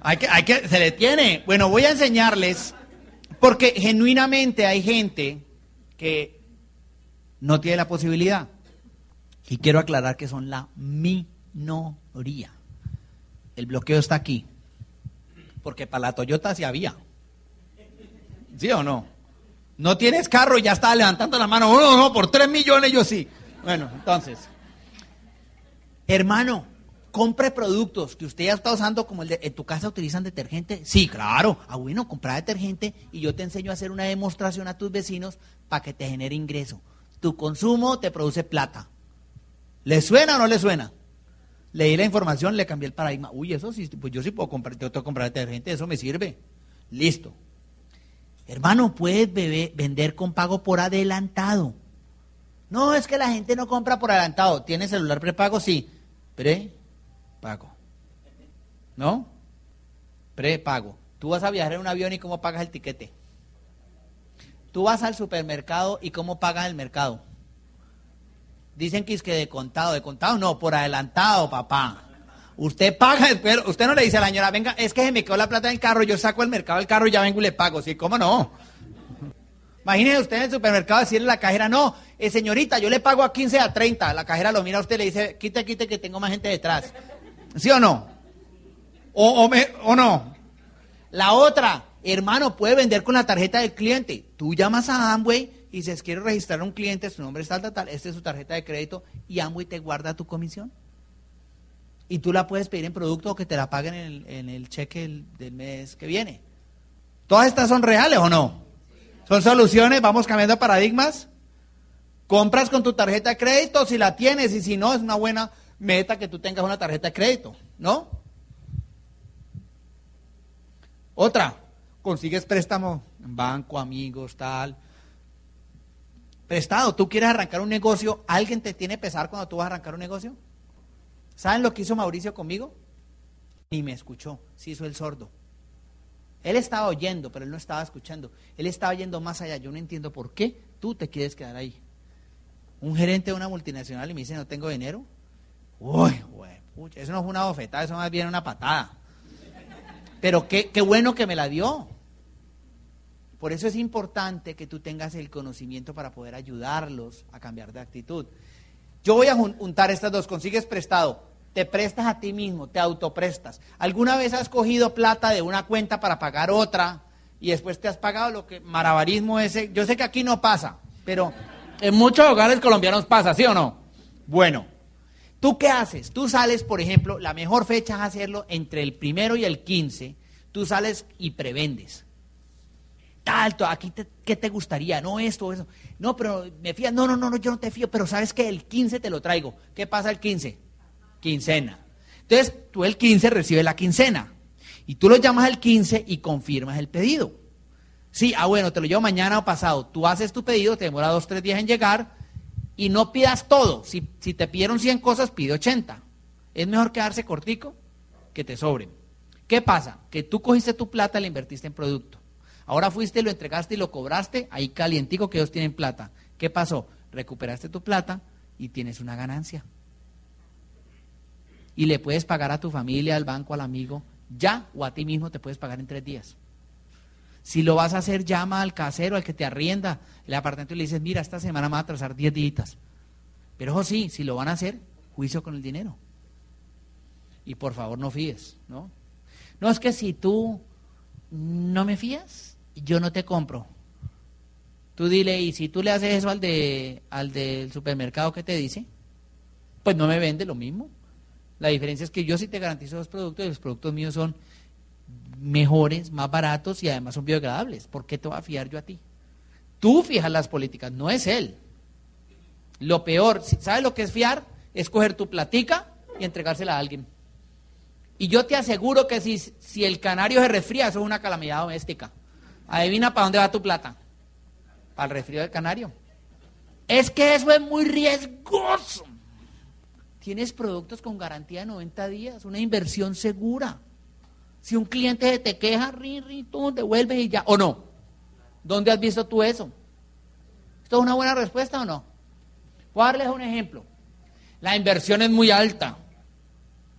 Hay que, hay que, se le tiene. Bueno, voy a enseñarles, porque genuinamente hay gente que no tiene la posibilidad. Y quiero aclarar que son la minoría. El bloqueo está aquí. Porque para la Toyota sí había. ¿Sí o no? No tienes carro y ya está levantando la mano. No, no, por tres millones yo sí. Bueno, entonces, hermano, compre productos que usted ya está usando como el de, ¿en tu casa utilizan detergente? Sí, claro. Ah, bueno, compra detergente y yo te enseño a hacer una demostración a tus vecinos para que te genere ingreso. Tu consumo te produce plata. ¿Le suena o no le suena? Leí la información, le cambié el paradigma. Uy, eso sí, pues yo sí puedo comprar, tengo que comprar detergente, eso me sirve. Listo. Hermano, puedes vender con pago por adelantado. No, es que la gente no compra por adelantado. ¿Tiene celular prepago? Sí. Prepago. ¿No? Prepago. Tú vas a viajar en un avión y cómo pagas el tiquete. Tú vas al supermercado y cómo pagas el mercado. Dicen que es que de contado, de contado no, por adelantado, papá. Usted paga, pero usted no le dice a la señora, venga, es que se me quedó la plata del carro, yo saco el mercado del carro y ya vengo y le pago. Sí, ¿cómo no? Imagínese usted en el supermercado decirle a la cajera, no, eh, señorita, yo le pago a 15 a 30. La cajera lo mira a usted y le dice, quite, quite, que tengo más gente detrás. ¿Sí o no? O, o, no. La otra, hermano, puede vender con la tarjeta del cliente. Tú llamas a Amway y dices, quiero registrar a un cliente, su nombre es tal, tal, tal, esta es su tarjeta de crédito y Amway te guarda tu comisión y tú la puedes pedir en producto o que te la paguen en el, cheque del, mes que viene. ¿Todas estas son reales o no? ¿Son soluciones? ¿Vamos cambiando paradigmas? Compras con tu tarjeta de crédito si la tienes y si no, es una buena meta que tú tengas una tarjeta de crédito, ¿no? Otra, consigues préstamo en banco, amigos, tal. Prestado, tú quieres arrancar un negocio, ¿alguien te tiene pesar cuando tú vas a arrancar un negocio? ¿Saben lo que hizo Mauricio conmigo? Ni me escuchó, se hizo el sordo. Él estaba oyendo, pero él no estaba escuchando. Él estaba yendo más allá. Yo no entiendo por qué tú te quieres quedar ahí. Un gerente de una multinacional y me dice, no tengo dinero. Uy, güey, eso no fue una bofetada, eso más bien una patada. pero qué, qué bueno que me la dio. Por eso es importante que tú tengas el conocimiento para poder ayudarlos a cambiar de actitud. Yo voy a juntar estas dos, consigues prestado, te prestas a ti mismo, te autoprestas. ¿Alguna vez has cogido plata de una cuenta para pagar otra y después te has pagado lo que marabarismo ese? Yo sé que aquí no pasa, pero en muchos hogares colombianos pasa, ¿sí o no? Bueno, ¿tú qué haces? Tú sales, por ejemplo, la mejor fecha es hacerlo entre el primero y el 15, tú sales y prevendes. Tal, aquí ¿qué te gustaría? No esto, eso. No, pero me fías. No, no, no, no, yo no te fío, pero sabes que el 15 te lo traigo. ¿Qué pasa el 15? Quincena. Entonces, tú el 15 recibes la quincena. Y tú lo llamas el 15 y confirmas el pedido. Sí, ah, bueno, te lo llevo mañana o pasado. Tú haces tu pedido, te demora dos, tres días en llegar y no pidas todo. Si, si te pidieron 100 cosas, pide 80. Es mejor quedarse cortico que te sobren. ¿Qué pasa? Que tú cogiste tu plata y la invertiste en producto. Ahora fuiste, lo entregaste y lo cobraste, ahí calientico que ellos tienen plata. ¿Qué pasó? Recuperaste tu plata y tienes una ganancia. Y le puedes pagar a tu familia, al banco, al amigo, ya o a ti mismo te puedes pagar en tres días. Si lo vas a hacer, llama al casero, al que te arrienda el apartamento y le dices, mira, esta semana me va a atrasar diez días. Pero ojo, sí, si lo van a hacer, juicio con el dinero. Y por favor no fíes, ¿no? No es que si tú no me fías, yo no te compro. Tú dile, y si tú le haces eso al, de, al del supermercado que te dice, pues no me vende lo mismo. La diferencia es que yo sí te garantizo los productos y los productos míos son mejores, más baratos y además son biodegradables. ¿Por qué te voy a fiar yo a ti? Tú fijas las políticas, no es él. Lo peor, ¿sabes lo que es fiar? Es coger tu platica y entregársela a alguien. Y yo te aseguro que si, si el canario se resfría, eso es una calamidad doméstica. Adivina para dónde va tu plata. Para el resfrío del canario. Es que eso es muy riesgoso. Tienes productos con garantía de 90 días, una inversión segura. Si un cliente te queja, ri, ri, tú devuelves y ya. ¿O no? ¿Dónde has visto tú eso? ¿Esto es una buena respuesta o no? A darles un ejemplo. La inversión es muy alta.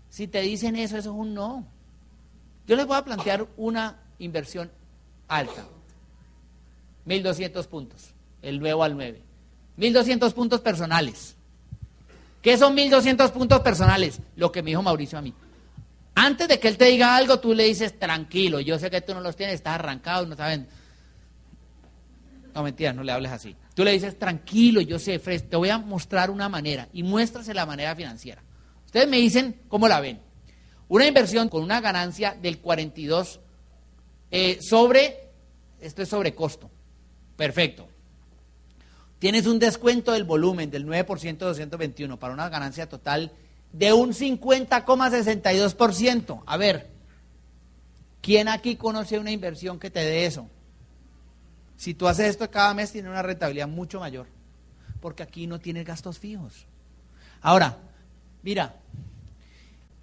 Si te dicen eso, eso es un no. Yo les voy a plantear una inversión alta. 1200 puntos, el nuevo al 9. 1200 puntos personales. ¿Qué son 1200 puntos personales? Lo que me dijo Mauricio a mí. Antes de que él te diga algo, tú le dices tranquilo. Yo sé que tú no los tienes, estás arrancado, no saben. No, mentira, no le hables así. Tú le dices tranquilo, yo sé, te voy a mostrar una manera y muéstrase la manera financiera. Ustedes me dicen cómo la ven. Una inversión con una ganancia del 42 eh, sobre, esto es sobre costo. Perfecto. Tienes un descuento del volumen del 9% de 221 para una ganancia total de un 50,62%. A ver, ¿quién aquí conoce una inversión que te dé eso? Si tú haces esto cada mes, tiene una rentabilidad mucho mayor, porque aquí no tienes gastos fijos. Ahora, mira,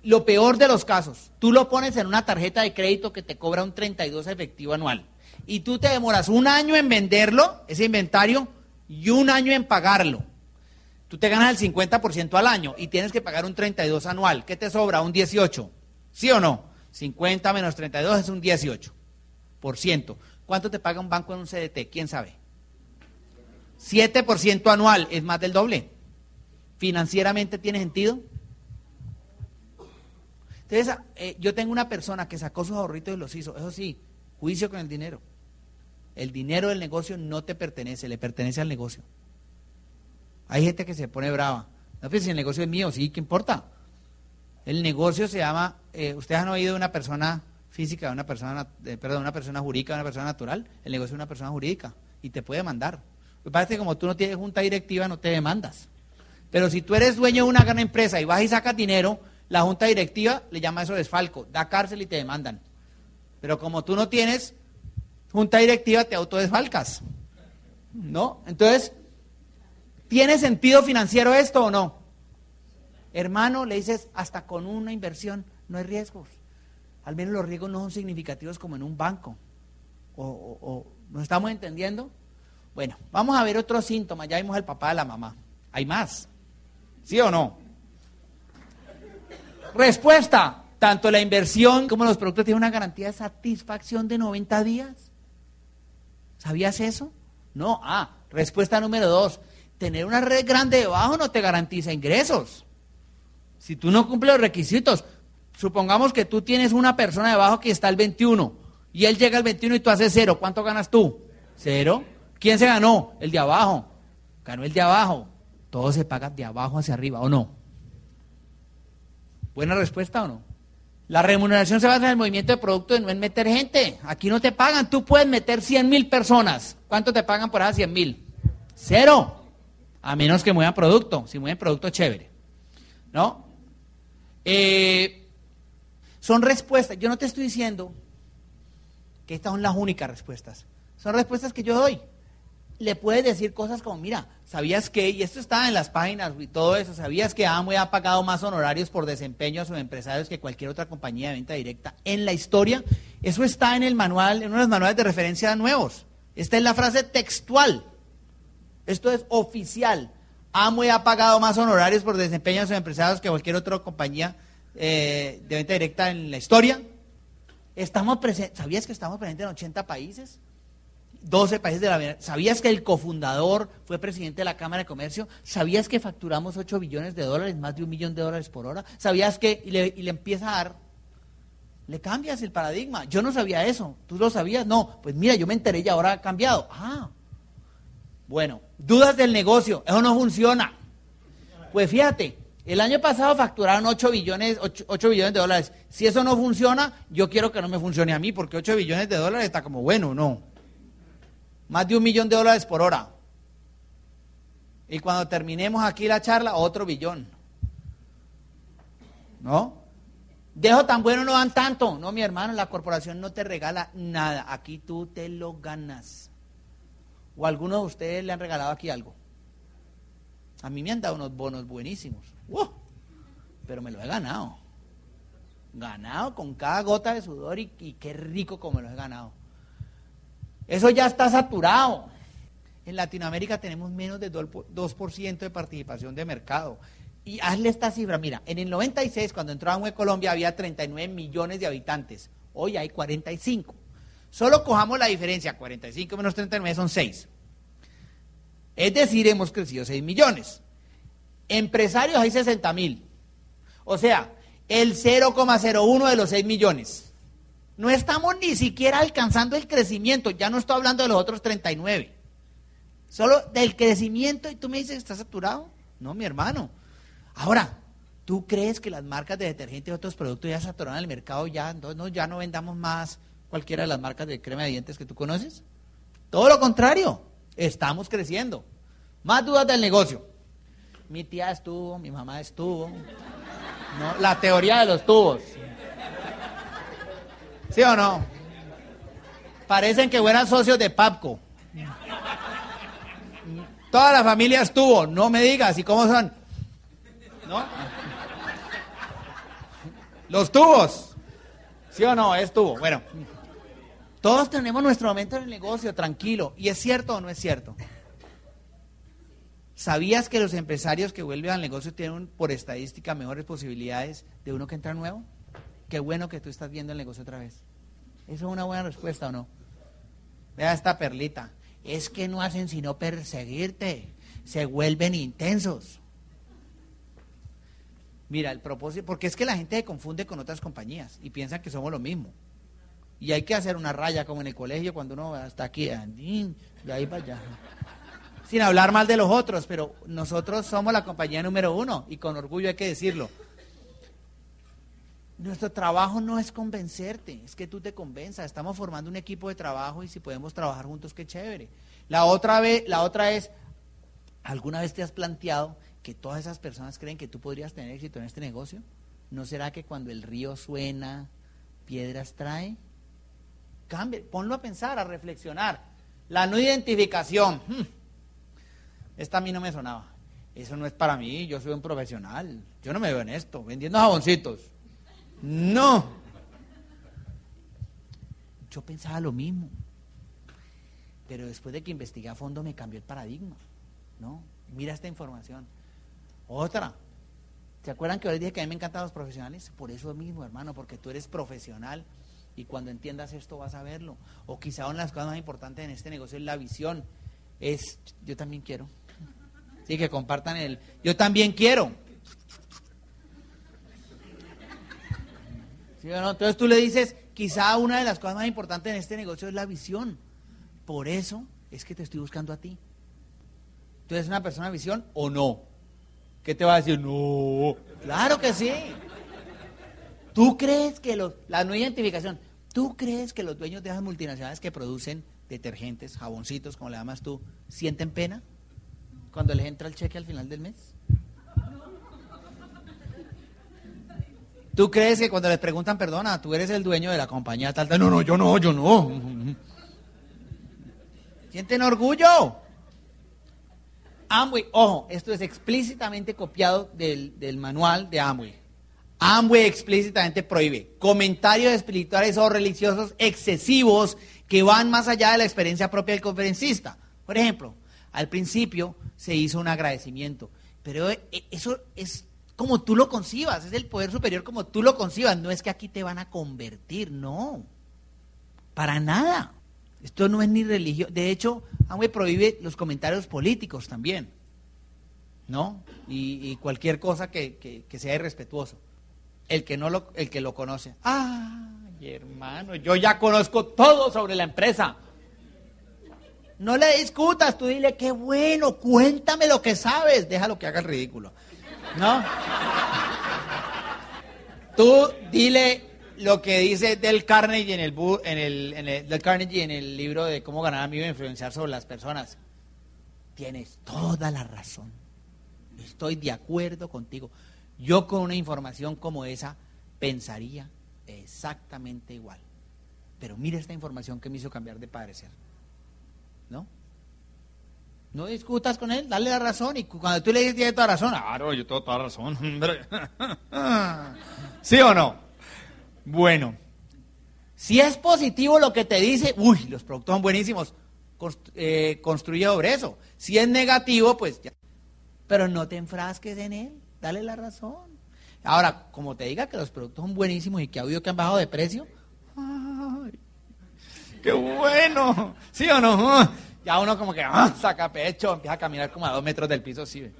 lo peor de los casos, tú lo pones en una tarjeta de crédito que te cobra un 32 efectivo anual y tú te demoras un año en venderlo, ese inventario, y un año en pagarlo. Tú te ganas el 50% al año y tienes que pagar un 32 anual. ¿Qué te sobra? Un 18. ¿Sí o no? 50 menos 32 es un 18%. ¿Cuánto te paga un banco en un CDT? ¿Quién sabe? 7% anual es más del doble. ¿Financieramente tiene sentido? Eh, yo tengo una persona que sacó sus ahorritos y los hizo. Eso sí, juicio con el dinero. El dinero del negocio no te pertenece, le pertenece al negocio. Hay gente que se pone brava. No, pues si el negocio es mío, sí, ¿qué importa? El negocio se llama, eh, ustedes han oído de una persona física, una persona, perdón, una persona jurídica, de una persona natural. El negocio es una persona jurídica y te puede demandar. Lo que pasa es que como tú no tienes junta directiva, no te demandas. Pero si tú eres dueño de una gran empresa y vas y sacas dinero, la junta directiva le llama eso desfalco, da cárcel y te demandan. Pero como tú no tienes junta directiva, te autodesfalcas. ¿No? Entonces, ¿tiene sentido financiero esto o no? Hermano, le dices, hasta con una inversión no hay riesgos. Al menos los riesgos no son significativos como en un banco. ¿O, o, nos estamos entendiendo? Bueno, vamos a ver otros síntomas. Ya vimos el papá de la mamá. Hay más. ¿Sí o no? Respuesta, tanto la inversión como los productos tienen una garantía de satisfacción de 90 días. ¿Sabías eso? No. Ah, respuesta número dos. Tener una red grande debajo no te garantiza ingresos. Si tú no cumples los requisitos, supongamos que tú tienes una persona debajo que está al 21 y él llega al 21 y tú haces cero, ¿cuánto ganas tú? Cero. ¿Quién se ganó? El de abajo. Ganó el de abajo. Todo se paga de abajo hacia arriba, ¿o no? ¿Buena respuesta o no? La remuneración se basa en el movimiento de producto y no en meter gente. Aquí no te pagan. Tú puedes meter 100 mil personas. ¿Cuánto te pagan por esas 100 mil? Cero. A menos que muevan producto. Si mueven producto, chévere. ¿No? Eh, son respuestas. Yo no te estoy diciendo que estas son las únicas respuestas. Son respuestas que yo doy. Le puedes decir cosas como, mira, ¿sabías que? Y esto está en las páginas y todo eso. ¿Sabías que Amway ha pagado más honorarios por desempeño a sus empresarios que cualquier otra compañía de venta directa en la historia? Eso está en el manual, en uno de los manuales de referencia nuevos. Esta es la frase textual. Esto es oficial. Amway ha pagado más honorarios por desempeño a sus empresarios que cualquier otra compañía eh, de venta directa en la historia. Estamos ¿Sabías que estamos presentes en 80 países? 12 países de la ¿Sabías que el cofundador fue presidente de la Cámara de Comercio? ¿Sabías que facturamos 8 billones de dólares, más de un millón de dólares por hora? ¿Sabías que y le, y le empieza a dar le cambias el paradigma. Yo no sabía eso. ¿Tú lo sabías? No. Pues mira, yo me enteré y ahora ha cambiado. Ah. Bueno, dudas del negocio. Eso no funciona. Pues fíjate, el año pasado facturaron 8 billones, 8, billones de dólares. Si eso no funciona, yo quiero que no me funcione a mí, porque 8 billones de dólares está como bueno, ¿no? Más de un millón de dólares por hora. Y cuando terminemos aquí la charla, otro billón. ¿No? Dejo tan bueno no dan tanto. No, mi hermano, la corporación no te regala nada. Aquí tú te lo ganas. ¿O alguno de ustedes le han regalado aquí algo? A mí me han dado unos bonos buenísimos. Pero me lo he ganado. Ganado con cada gota de sudor y, y qué rico como lo he ganado. Eso ya está saturado. En Latinoamérica tenemos menos de 2% de participación de mercado. Y hazle esta cifra, mira, en el 96 cuando entró a Colombia había 39 millones de habitantes, hoy hay 45. Solo cojamos la diferencia, 45 menos 39 son 6. Es decir, hemos crecido 6 millones. Empresarios hay 60 mil. O sea, el 0,01 de los 6 millones. No estamos ni siquiera alcanzando el crecimiento, ya no estoy hablando de los otros 39. Solo del crecimiento y tú me dices que está saturado. No, mi hermano. Ahora, ¿tú crees que las marcas de detergente y otros productos ya saturaron el mercado? Ya no, ya no vendamos más cualquiera de las marcas de crema de dientes que tú conoces. Todo lo contrario, estamos creciendo. Más dudas del negocio. Mi tía estuvo, mi mamá estuvo. ¿no? La teoría de los tubos. ¿Sí o no? Parecen que fueran socios de PAPCO. Toda la familia estuvo, no me digas, ¿y cómo son? ¿No? Los tubos. ¿Sí o no? Es tubo. Bueno, todos tenemos nuestro momento en el negocio, tranquilo. ¿Y es cierto o no es cierto? ¿Sabías que los empresarios que vuelven al negocio tienen por estadística mejores posibilidades de uno que entra nuevo? Qué bueno que tú estás viendo el negocio otra vez. ¿Eso es una buena respuesta o no? Vea esta perlita. Es que no hacen sino perseguirte. Se vuelven intensos. Mira, el propósito, porque es que la gente se confunde con otras compañías y piensa que somos lo mismo. Y hay que hacer una raya como en el colegio cuando uno está aquí, de ahí para allá. Sin hablar mal de los otros, pero nosotros somos la compañía número uno y con orgullo hay que decirlo. Nuestro trabajo no es convencerte, es que tú te convenzas. Estamos formando un equipo de trabajo y si podemos trabajar juntos, qué chévere. La otra, vez, la otra es, ¿alguna vez te has planteado que todas esas personas creen que tú podrías tener éxito en este negocio? ¿No será que cuando el río suena, piedras trae? Cambie, ponlo a pensar, a reflexionar. La no identificación. Hmm, esta a mí no me sonaba. Eso no es para mí, yo soy un profesional. Yo no me veo en esto, vendiendo jaboncitos. No. Yo pensaba lo mismo. Pero después de que investigué a fondo me cambió el paradigma. ¿No? Mira esta información. Otra. ¿Se acuerdan que hoy dije que a mí me encantan los profesionales? Por eso mismo, hermano, porque tú eres profesional y cuando entiendas esto vas a verlo. O quizá una de las cosas más importantes en este negocio es la visión. Es, yo también quiero. Sí, que compartan el, yo también quiero. Entonces tú le dices, quizá una de las cosas más importantes en este negocio es la visión. Por eso es que te estoy buscando a ti. ¿Tú eres una persona de visión o no? ¿Qué te va a decir? No. Claro que sí. ¿Tú crees que los, la no identificación, ¿tú crees que los dueños de esas multinacionales que producen detergentes, jaboncitos, como le llamas tú, sienten pena cuando les entra el cheque al final del mes? ¿Tú crees que cuando les preguntan, perdona, tú eres el dueño de la compañía tal, tal? No, no, yo no, yo no. ¿Sienten orgullo? Amway, ojo, esto es explícitamente copiado del, del manual de Amway. Amway explícitamente prohíbe comentarios espirituales o religiosos excesivos que van más allá de la experiencia propia del conferencista. Por ejemplo, al principio se hizo un agradecimiento, pero e, eso es como tú lo concibas, es el poder superior como tú lo concibas, no es que aquí te van a convertir, no, para nada. Esto no es ni religioso. De hecho, Amway prohíbe los comentarios políticos también, ¿no? Y, cualquier cosa que, sea irrespetuoso. El que, no lo, el que lo conoce. ¡Ay, hermano! Yo ya conozco todo sobre la empresa. No le discutas, tú dile, qué bueno, cuéntame lo que sabes. Déjalo que haga el ridículo. ¿No? Tú dile, lo que dice Del Carnegie en el, en el, en el, Del Carnegie en el libro de cómo ganar amigos e influenciar sobre las personas. Tienes toda la razón. Estoy de acuerdo contigo. Yo con una información como esa pensaría exactamente igual. Pero mira esta información que me hizo cambiar de parecer. ¿No? No discutas con él, dale la razón y cuando tú le dices tiene toda razón, claro, yo tengo toda razón. ¿Sí o no? Bueno, si es positivo lo que te dice, uy, los productos son buenísimos, eh, construye sobre eso. Si es negativo, pues ya. Pero no te enfrasques en él, dale la razón. Ahora, como te diga que los productos son buenísimos y que ha habido que han bajado de precio, ¡ay! ¡Qué bueno! ¿Sí o no? Ya uno como que ¡ah! saca pecho, empieza a caminar como a dos metros del piso, sí.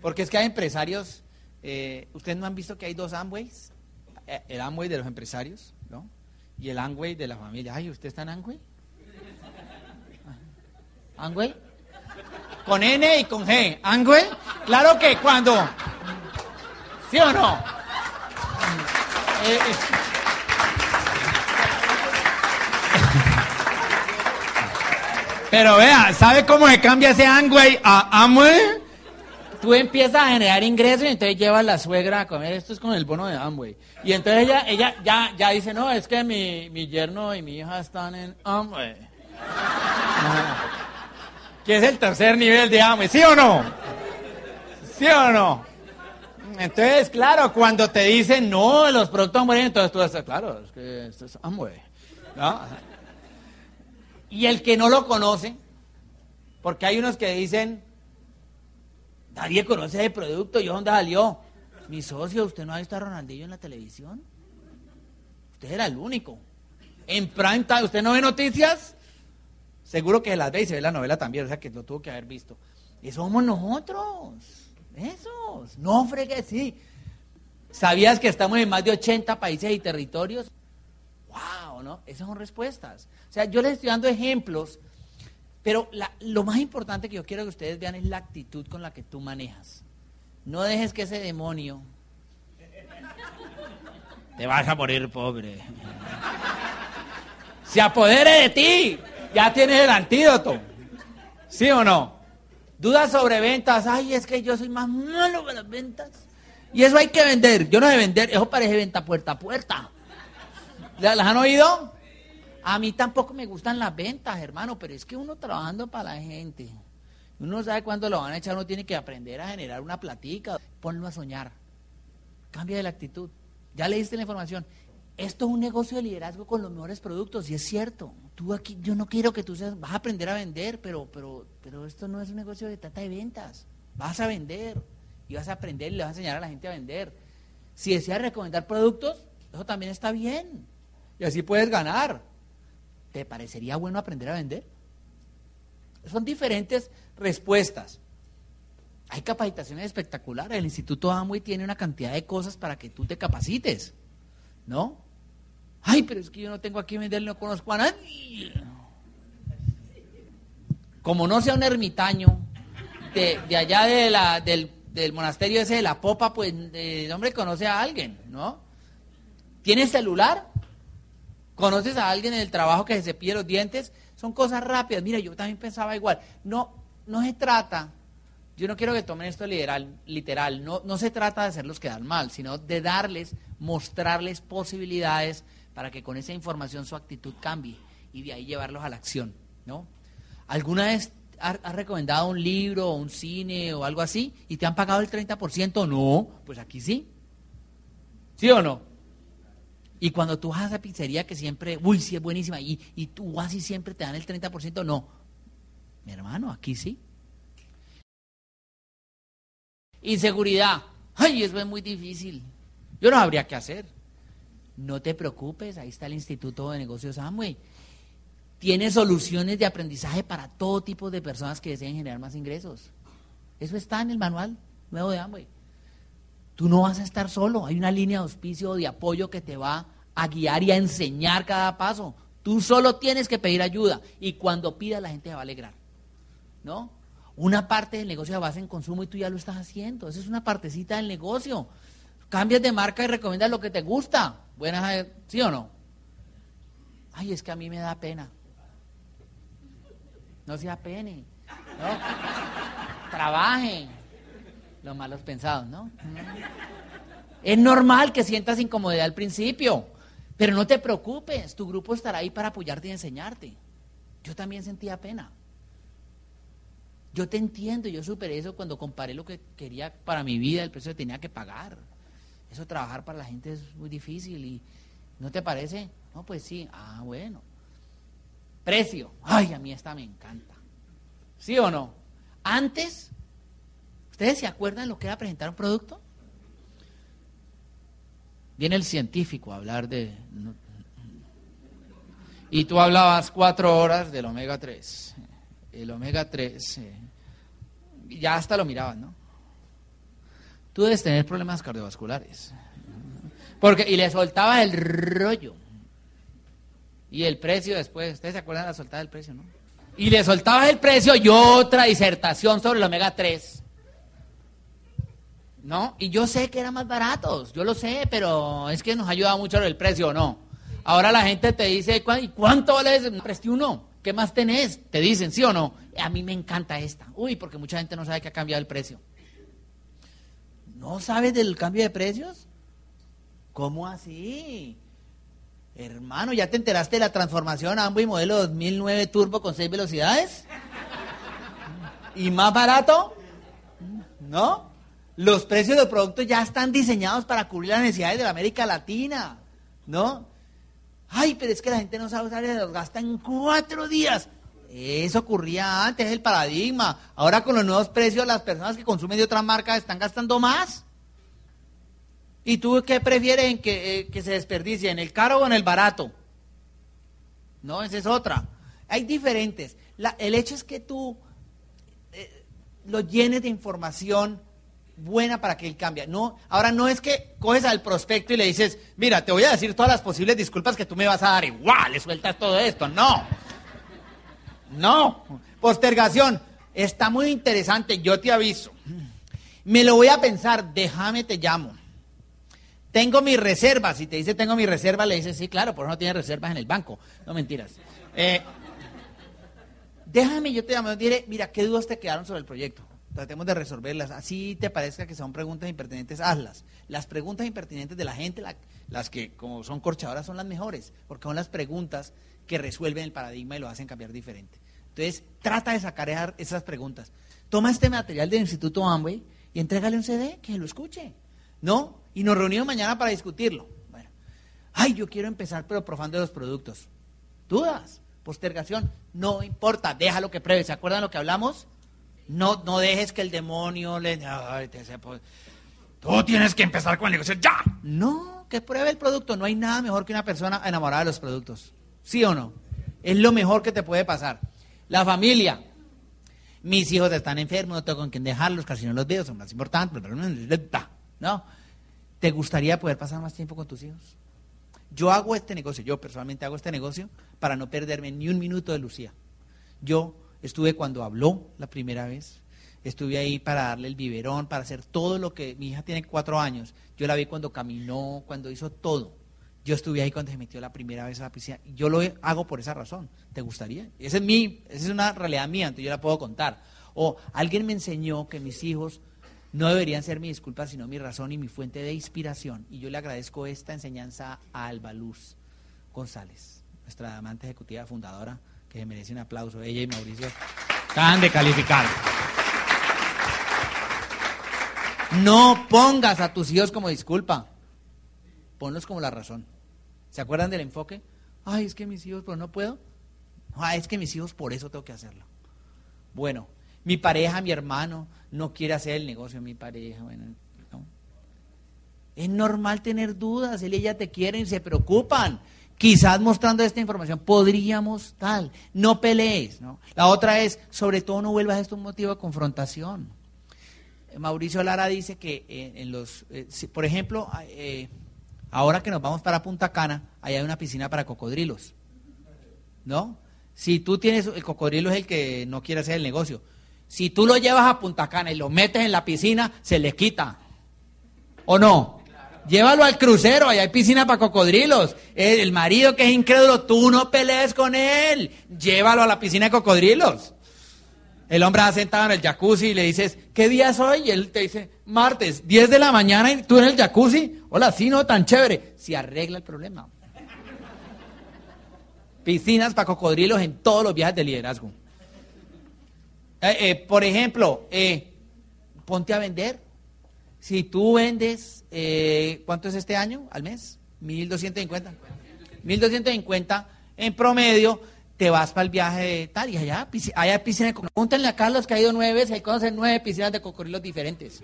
Porque es que hay empresarios eh, Ustedes no han visto que hay dos Amways, eh, el Amway de los empresarios, ¿no? Y el Amway de la familia. Ay, ¿usted está en Amway? ¿Amway? Con N y con G. ¿Amway? Claro que cuando... ¿Sí o no? Eh, Pero vea, ¿sabe cómo se cambia ese Amway a Amway? tú empiezas a generar ingresos y entonces llevas la suegra a comer. Esto es con el bono de Amway. Y entonces ella, ella ya, ya dice, no, es que mi, mi yerno y mi hija están en Amway. que es el tercer nivel de Amway, ¿sí o no? ¿Sí o no? Entonces, claro, cuando te dicen, no, los productos Amway, entonces tú dices, claro, es que esto es Amway. Y el que no lo conoce, porque hay unos que dicen, Nadie conoce ese producto. ¿Yo dónde salió? Mi socio, ¿usted no ha visto a Ronaldinho en la televisión? Usted era el único. En prime ¿usted no ve noticias? Seguro que las ve y se ve la novela también, o sea que lo tuvo que haber visto. Y somos nosotros. Esos. No fregues, sí. ¿Sabías que estamos en más de 80 países y territorios? ¡Wow! Esas son respuestas. O sea, yo les estoy dando ejemplos pero lo más importante que yo quiero que ustedes vean es la actitud con la que tú manejas. No dejes que ese demonio te vas a morir pobre. Se apodere de ti. Ya tienes el antídoto. ¿Sí o no? Dudas sobre ventas. Ay, es que yo soy más malo con las ventas. Y eso hay que vender. Yo no sé vender. Eso parece venta puerta a puerta. ¿Las han oído? A mí tampoco me gustan las ventas, hermano, pero es que uno trabajando para la gente, uno sabe cuándo lo van a echar, uno tiene que aprender a generar una platica, ponlo a soñar, cambia de la actitud. Ya leíste la información. Esto es un negocio de liderazgo con los mejores productos, y es cierto. Tú aquí, yo no quiero que tú seas, vas a aprender a vender, pero, pero, pero esto no es un negocio de trata de ventas. vas a vender y vas a aprender y le vas a enseñar a la gente a vender. Si deseas recomendar productos, eso también está bien. Y así puedes ganar. ¿Te parecería bueno aprender a vender? Son diferentes respuestas. Hay capacitaciones espectaculares. El Instituto Amway tiene una cantidad de cosas para que tú te capacites. ¿No? Ay, pero es que yo no tengo a quién vender, no conozco a nadie. Como no sea un ermitaño de, allá de la, del, monasterio ese de la popa, pues el hombre conoce a alguien, ¿no? ¿Tienes celular? ¿Conoces a alguien en el trabajo que se cepille los dientes? Son cosas rápidas. Mira, yo también pensaba igual. No, no se trata, yo no quiero que tomen esto literal, literal. No, no se trata de hacerlos quedar mal, sino de darles, mostrarles posibilidades para que con esa información su actitud cambie y de ahí llevarlos a la acción, ¿no? ¿Alguna vez has, recomendado un libro o un cine o algo así y te han pagado el 30%? No, pues aquí sí. ¿Sí o no? Y cuando tú vas a esa pizzería que siempre, uy, sí es buenísima, y, y tú vas y siempre te dan el 30%, no. Mi hermano, aquí sí. Inseguridad. Ay, eso es muy difícil. Yo no habría que hacer. No te preocupes, ahí está el Instituto de Negocios Amway. Tiene soluciones de aprendizaje para todo tipo de personas que deseen generar más ingresos. Eso está en el manual nuevo de Amway. Tú no vas a estar solo, hay una línea de auspicio, de apoyo que te va a guiar y a enseñar cada paso. Tú solo tienes que pedir ayuda y cuando pida la gente se va a alegrar. ¿No? Una parte del negocio de base en consumo y tú ya lo estás haciendo. Esa es una partecita del negocio. Cambias de marca y recomiendas lo que te gusta. Buenas, ¿sí o no? Ay, es que a mí me da pena. No sea pene, ¿no? Trabajen. Los malos pensados, ¿no? Es normal que sientas incomodidad al principio, pero no te preocupes, tu grupo estará ahí para apoyarte y enseñarte. Yo también sentía pena. Yo te entiendo, yo superé eso cuando comparé lo que quería para mi vida, el precio que tenía que pagar. Eso trabajar para la gente es muy difícil y ¿no te parece? No, pues sí. Ah, bueno. Precio. Ay, a mí esta me encanta. ¿Sí o no? Antes, ¿ustedes se acuerdan lo que era presentar un producto? Viene el científico a hablar de... Y tú hablabas cuatro horas del omega 3. El omega 3, eh, ya hasta lo miraban, ¿no? tú debes tener problemas cardiovasculares. Porque, y le soltaba el rollo. Y el precio después, ¿ustedes se acuerdan de la soltada del precio, no? Y le soltaba el precio y otra disertación sobre el omega 3. ¿No? Y yo sé que eran más baratos, yo lo sé, pero es que nos ayuda mucho el precio, ¿no? Ahora la gente te dice, ¿y cuánto vale ese? Preste uno, ¿qué más tenés? Te dicen, ¿sí o no? A mí me encanta esta. Uy, porque mucha gente no sabe que ha cambiado el precio. ¿No sabes del cambio de precios? ¿Cómo así? Hermano, ¿ya te enteraste de la transformación Amway modelo 2009 Turbo con seis velocidades? ¿Y más barato? ¿No? Los precios de los productos ya están diseñados para cubrir las necesidades de la América Latina. ¿No? Ay, pero es que la gente no sabe usar y los gasta en cuatro días. Eso ocurría antes, es el paradigma. Ahora con los nuevos precios, las personas que consumen de otras marcas están gastando más. ¿Y tú qué prefieres que, eh, que se desperdicie, en el caro o en el barato? No, esa es otra. Hay diferentes. el hecho es que tú eh, lo llenes de información buena para que él cambie. No, ahora no es que coges al prospecto y le dices, mira, te voy a decir todas las posibles disculpas que tú me vas a dar, igual le sueltas todo esto. No. No, postergación. Está muy interesante, yo te aviso. Me lo voy a pensar, déjame, te llamo. Tengo mis reservas. Si te dice tengo mis reservas, le dices, sí, claro, por eso no tienes reservas en el banco. No mentiras. Eh, déjame, yo te llamo. Diré, mira, ¿qué dudas te quedaron sobre el proyecto? Tratemos de resolverlas. Así te parezca que son preguntas impertinentes, hazlas. Las preguntas impertinentes de la gente, las que como son corchadoras, son las mejores, porque son las preguntas que resuelven el paradigma y lo hacen cambiar diferente. Entonces, trata de sacar esas preguntas. Toma este material del Instituto Amway y entrégale un CD que lo escuche. ¿No? Y nos reunimos mañana para discutirlo. Bueno, ay, yo quiero empezar, pero profando los productos. ¿Dudas? Postergación. No importa, déjalo que pruebe. ¿Se acuerdan lo que hablamos? No, no dejes que el demonio le... Tú tienes que empezar con el negocio ya. No, que pruebe el producto. No hay nada mejor que una persona enamorada de los productos. ¿Sí o no? Es lo mejor que te puede pasar. La familia. Mis hijos están enfermos, no tengo con quién dejarlos, casi no los veo, son más importantes. ¿No? ¿Te gustaría poder pasar más tiempo con tus hijos? Yo hago este negocio, yo personalmente hago este negocio para no perderme ni un minuto de Lucía. Yo estuve cuando habló la primera vez, estuve ahí para darle el biberón, para hacer todo lo que mi hija tiene cuatro años. Yo la vi cuando caminó, cuando hizo todo. Yo estuve ahí cuando se metió la primera vez a la piscina. Yo lo hago por esa razón. ¿Te gustaría? Esa es, mi, esa es una realidad mía, entonces yo la puedo contar. O alguien me enseñó que mis hijos no deberían ser mi disculpa, sino mi razón y mi fuente de inspiración. Y yo le agradezco esta enseñanza a Alba Luz González, nuestra amante ejecutiva fundadora, que merece un aplauso. Ella y Mauricio acaban de calificar. No pongas a tus hijos como disculpa, ponlos como la razón. ¿Se acuerdan del enfoque? Ay, es que mis hijos, pero no puedo. Ay, es que mis hijos, por eso tengo que hacerlo. Bueno, mi pareja, mi hermano, no quiere hacer el negocio, mi pareja, bueno, Es normal tener dudas, él y ella te quieren, se preocupan. Quizás mostrando esta información podríamos tal, no pelees, ¿no? La otra es, sobre todo no vuelvas a esto un motivo de confrontación. Mauricio Lara dice que eh, en los, eh, por ejemplo, eh, ahora que nos vamos para Punta Cana, ahí hay una piscina para cocodrilos, ¿no? Si tú tienes, el cocodrilo es el que no quiere hacer el negocio. Si tú lo llevas a Punta Cana y lo metes en la piscina, se le quita. ¿O no? Llévalo al crucero, allá hay piscina para cocodrilos. El marido que es incrédulo, tú no pelees con él. Llévalo a la piscina de cocodrilos. El hombre ha sentado en el jacuzzi y le dices, ¿qué día es hoy? Y él te dice, martes, 10 de la mañana y tú en el jacuzzi. Hola, sí, no, tan chévere. Se arregla el problema. Piscinas para cocodrilos en todos los viajes de liderazgo. Eh, eh, por ejemplo, eh, ponte a vender. Si tú vendes, ¿cuánto es este año al mes? 1250. 1250 en promedio, te vas para el viaje de tal y allá, hay piscina de cocodrilos. Pregúntenle a Carlos que ha ido nueve veces, hay conocer nueve piscinas de cocodrilos diferentes.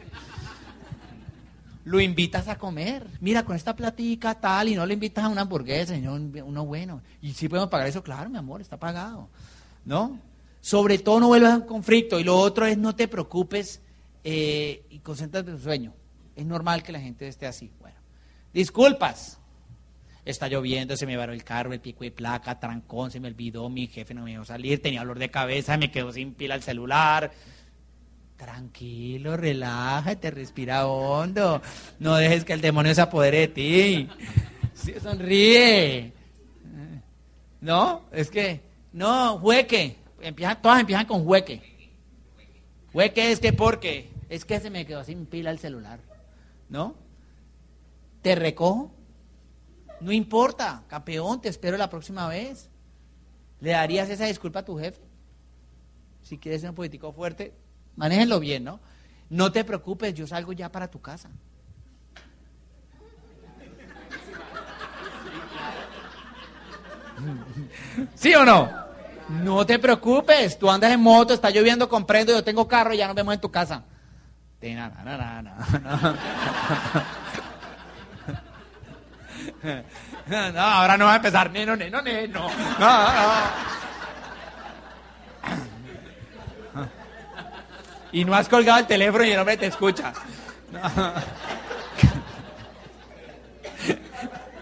Lo invitas a comer. Mira, con esta platica tal, y no le invitas a una hamburguesa, señor, uno bueno. Y si podemos pagar eso, claro, mi amor, está pagado. ¿No? Sobre todo no vuelvas a un conflicto. Y lo otro es no te preocupes eh, y concéntrate en tu sueño. Es normal que la gente esté así. Bueno, disculpas. Está lloviendo, se me varó el carro, el pico de placa, trancón, se me olvidó, mi jefe no me dejó salir, tenía dolor de cabeza, me quedó sin pila el celular. Tranquilo, relájate, respira hondo. No dejes que el demonio se apodere de ti. sonríe. No, es que, no, jueque todas empiezan con hueque. Hueque es que porque, es que se me quedó sin pila el celular. ¿No? Te recojo. No importa, campeón, te espero la próxima vez. ¿Le darías esa disculpa a tu jefe? Si quieres ser un político fuerte, manéjenlo bien, ¿no? No te preocupes, yo salgo ya para tu casa. ¿Sí o no? No te preocupes, tú andas en moto, está lloviendo, comprendo, yo tengo carro y ya nos vemos en tu casa. No, ahora no va a empezar. Neno, neno, neno. No, Y no has colgado el teléfono y el hombre te escucha.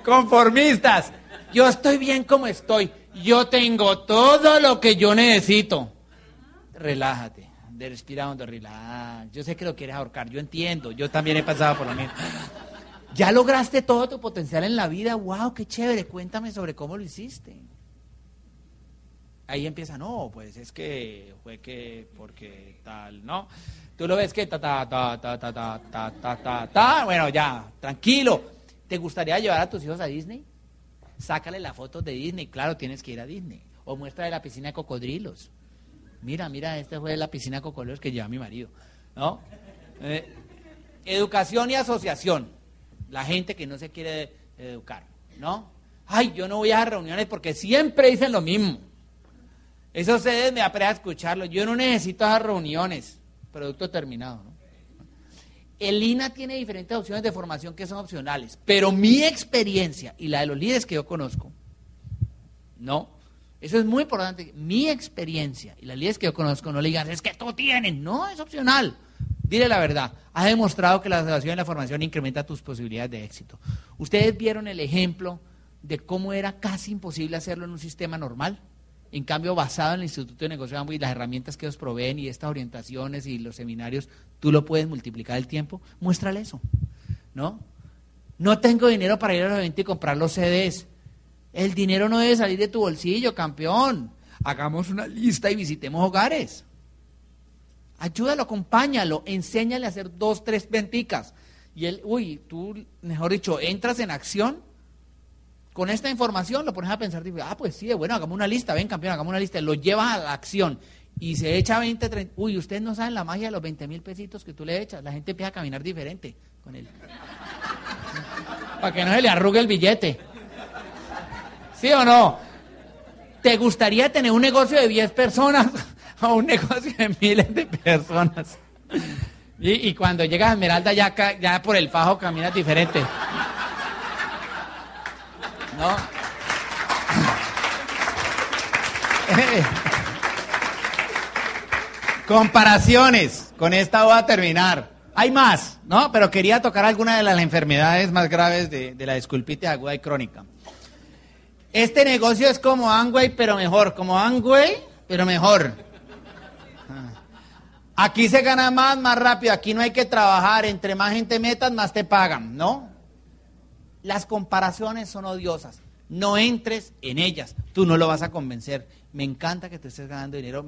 Conformistas. Yo estoy bien como estoy. Yo tengo todo lo que yo necesito. Relájate, de respira hondo, relaja. Yo sé que lo quieres ahorcar, yo entiendo, yo también he pasado por lo mismo. Ya lograste todo tu potencial en la vida, wow, qué chévere, cuéntame sobre cómo lo hiciste. Ahí empieza, no, pues es que fue que, porque tal, ¿no? Tú lo ves que ta, ta, ta, ta, ta, ta, ta, ta, ta, ta, bueno, ya, tranquilo. ¿Te gustaría llevar a tus hijos a Disney? sácale la foto de Disney, claro, tienes que ir a Disney. O muestra de la piscina de cocodrilos. Mira, mira, esta fue la piscina de cocodrilos que lleva mi marido. ¿No? Eh, educación y asociación. La gente que no se quiere educar. ¿No? Ay, yo no voy a reuniones porque siempre dicen lo mismo. Eso ustedes me aprenden a escucharlo. Yo no necesito esas reuniones. Producto terminado. ¿no? El INA tiene diferentes opciones de formación que son opcionales, pero mi experiencia y la de los líderes que yo conozco, no. Eso es muy importante. Mi experiencia y las líderes que yo conozco no le digan, es que tú tienes. No, es opcional. Dile la verdad. Ha demostrado que la evaluación y la formación incrementa tus posibilidades de éxito. Ustedes vieron el ejemplo de cómo era casi imposible hacerlo en un sistema normal. En cambio, basado en el Instituto de Negocios y las herramientas que ellos proveen y estas orientaciones y los seminarios, tú lo puedes multiplicar el tiempo. Muéstrale eso, ¿no? No tengo dinero para ir a los eventos y comprar los CDs. El dinero no debe salir de tu bolsillo, campeón. Hagamos una lista y visitemos hogares. Ayúdalo, acompáñalo, enséñale a hacer dos, tres venticas. Y él, uy, tú, mejor dicho, entras en acción con esta información lo pones a pensar, ah, pues sí, bueno, hagamos una lista, ven campeón, hagamos una lista, lo llevas a la acción y se echa 20, 30, uy, ustedes no saben la magia de los 20 mil pesitos que tú le echas, la gente empieza a caminar diferente con él. Para que no se le arrugue el billete. ¿Sí o no? ¿Te gustaría tener un negocio de 10 personas o un negocio de miles de personas? Y, cuando llegas a Esmeralda ya, ya por el fajo caminas diferente. ¿no? Comparaciones. Con esta voy a terminar. Hay más, ¿no? Pero quería tocar alguna de las enfermedades más graves de, la disculpite aguda y crónica. Este negocio es como Angway, pero mejor. Como Angway, pero mejor. Aquí se gana más, más rápido. Aquí no hay que trabajar. Entre más gente metas, más te pagan, ¿no? Las comparaciones son odiosas. No entres en ellas. Tú no lo vas a convencer. Me encanta que te estés ganando dinero.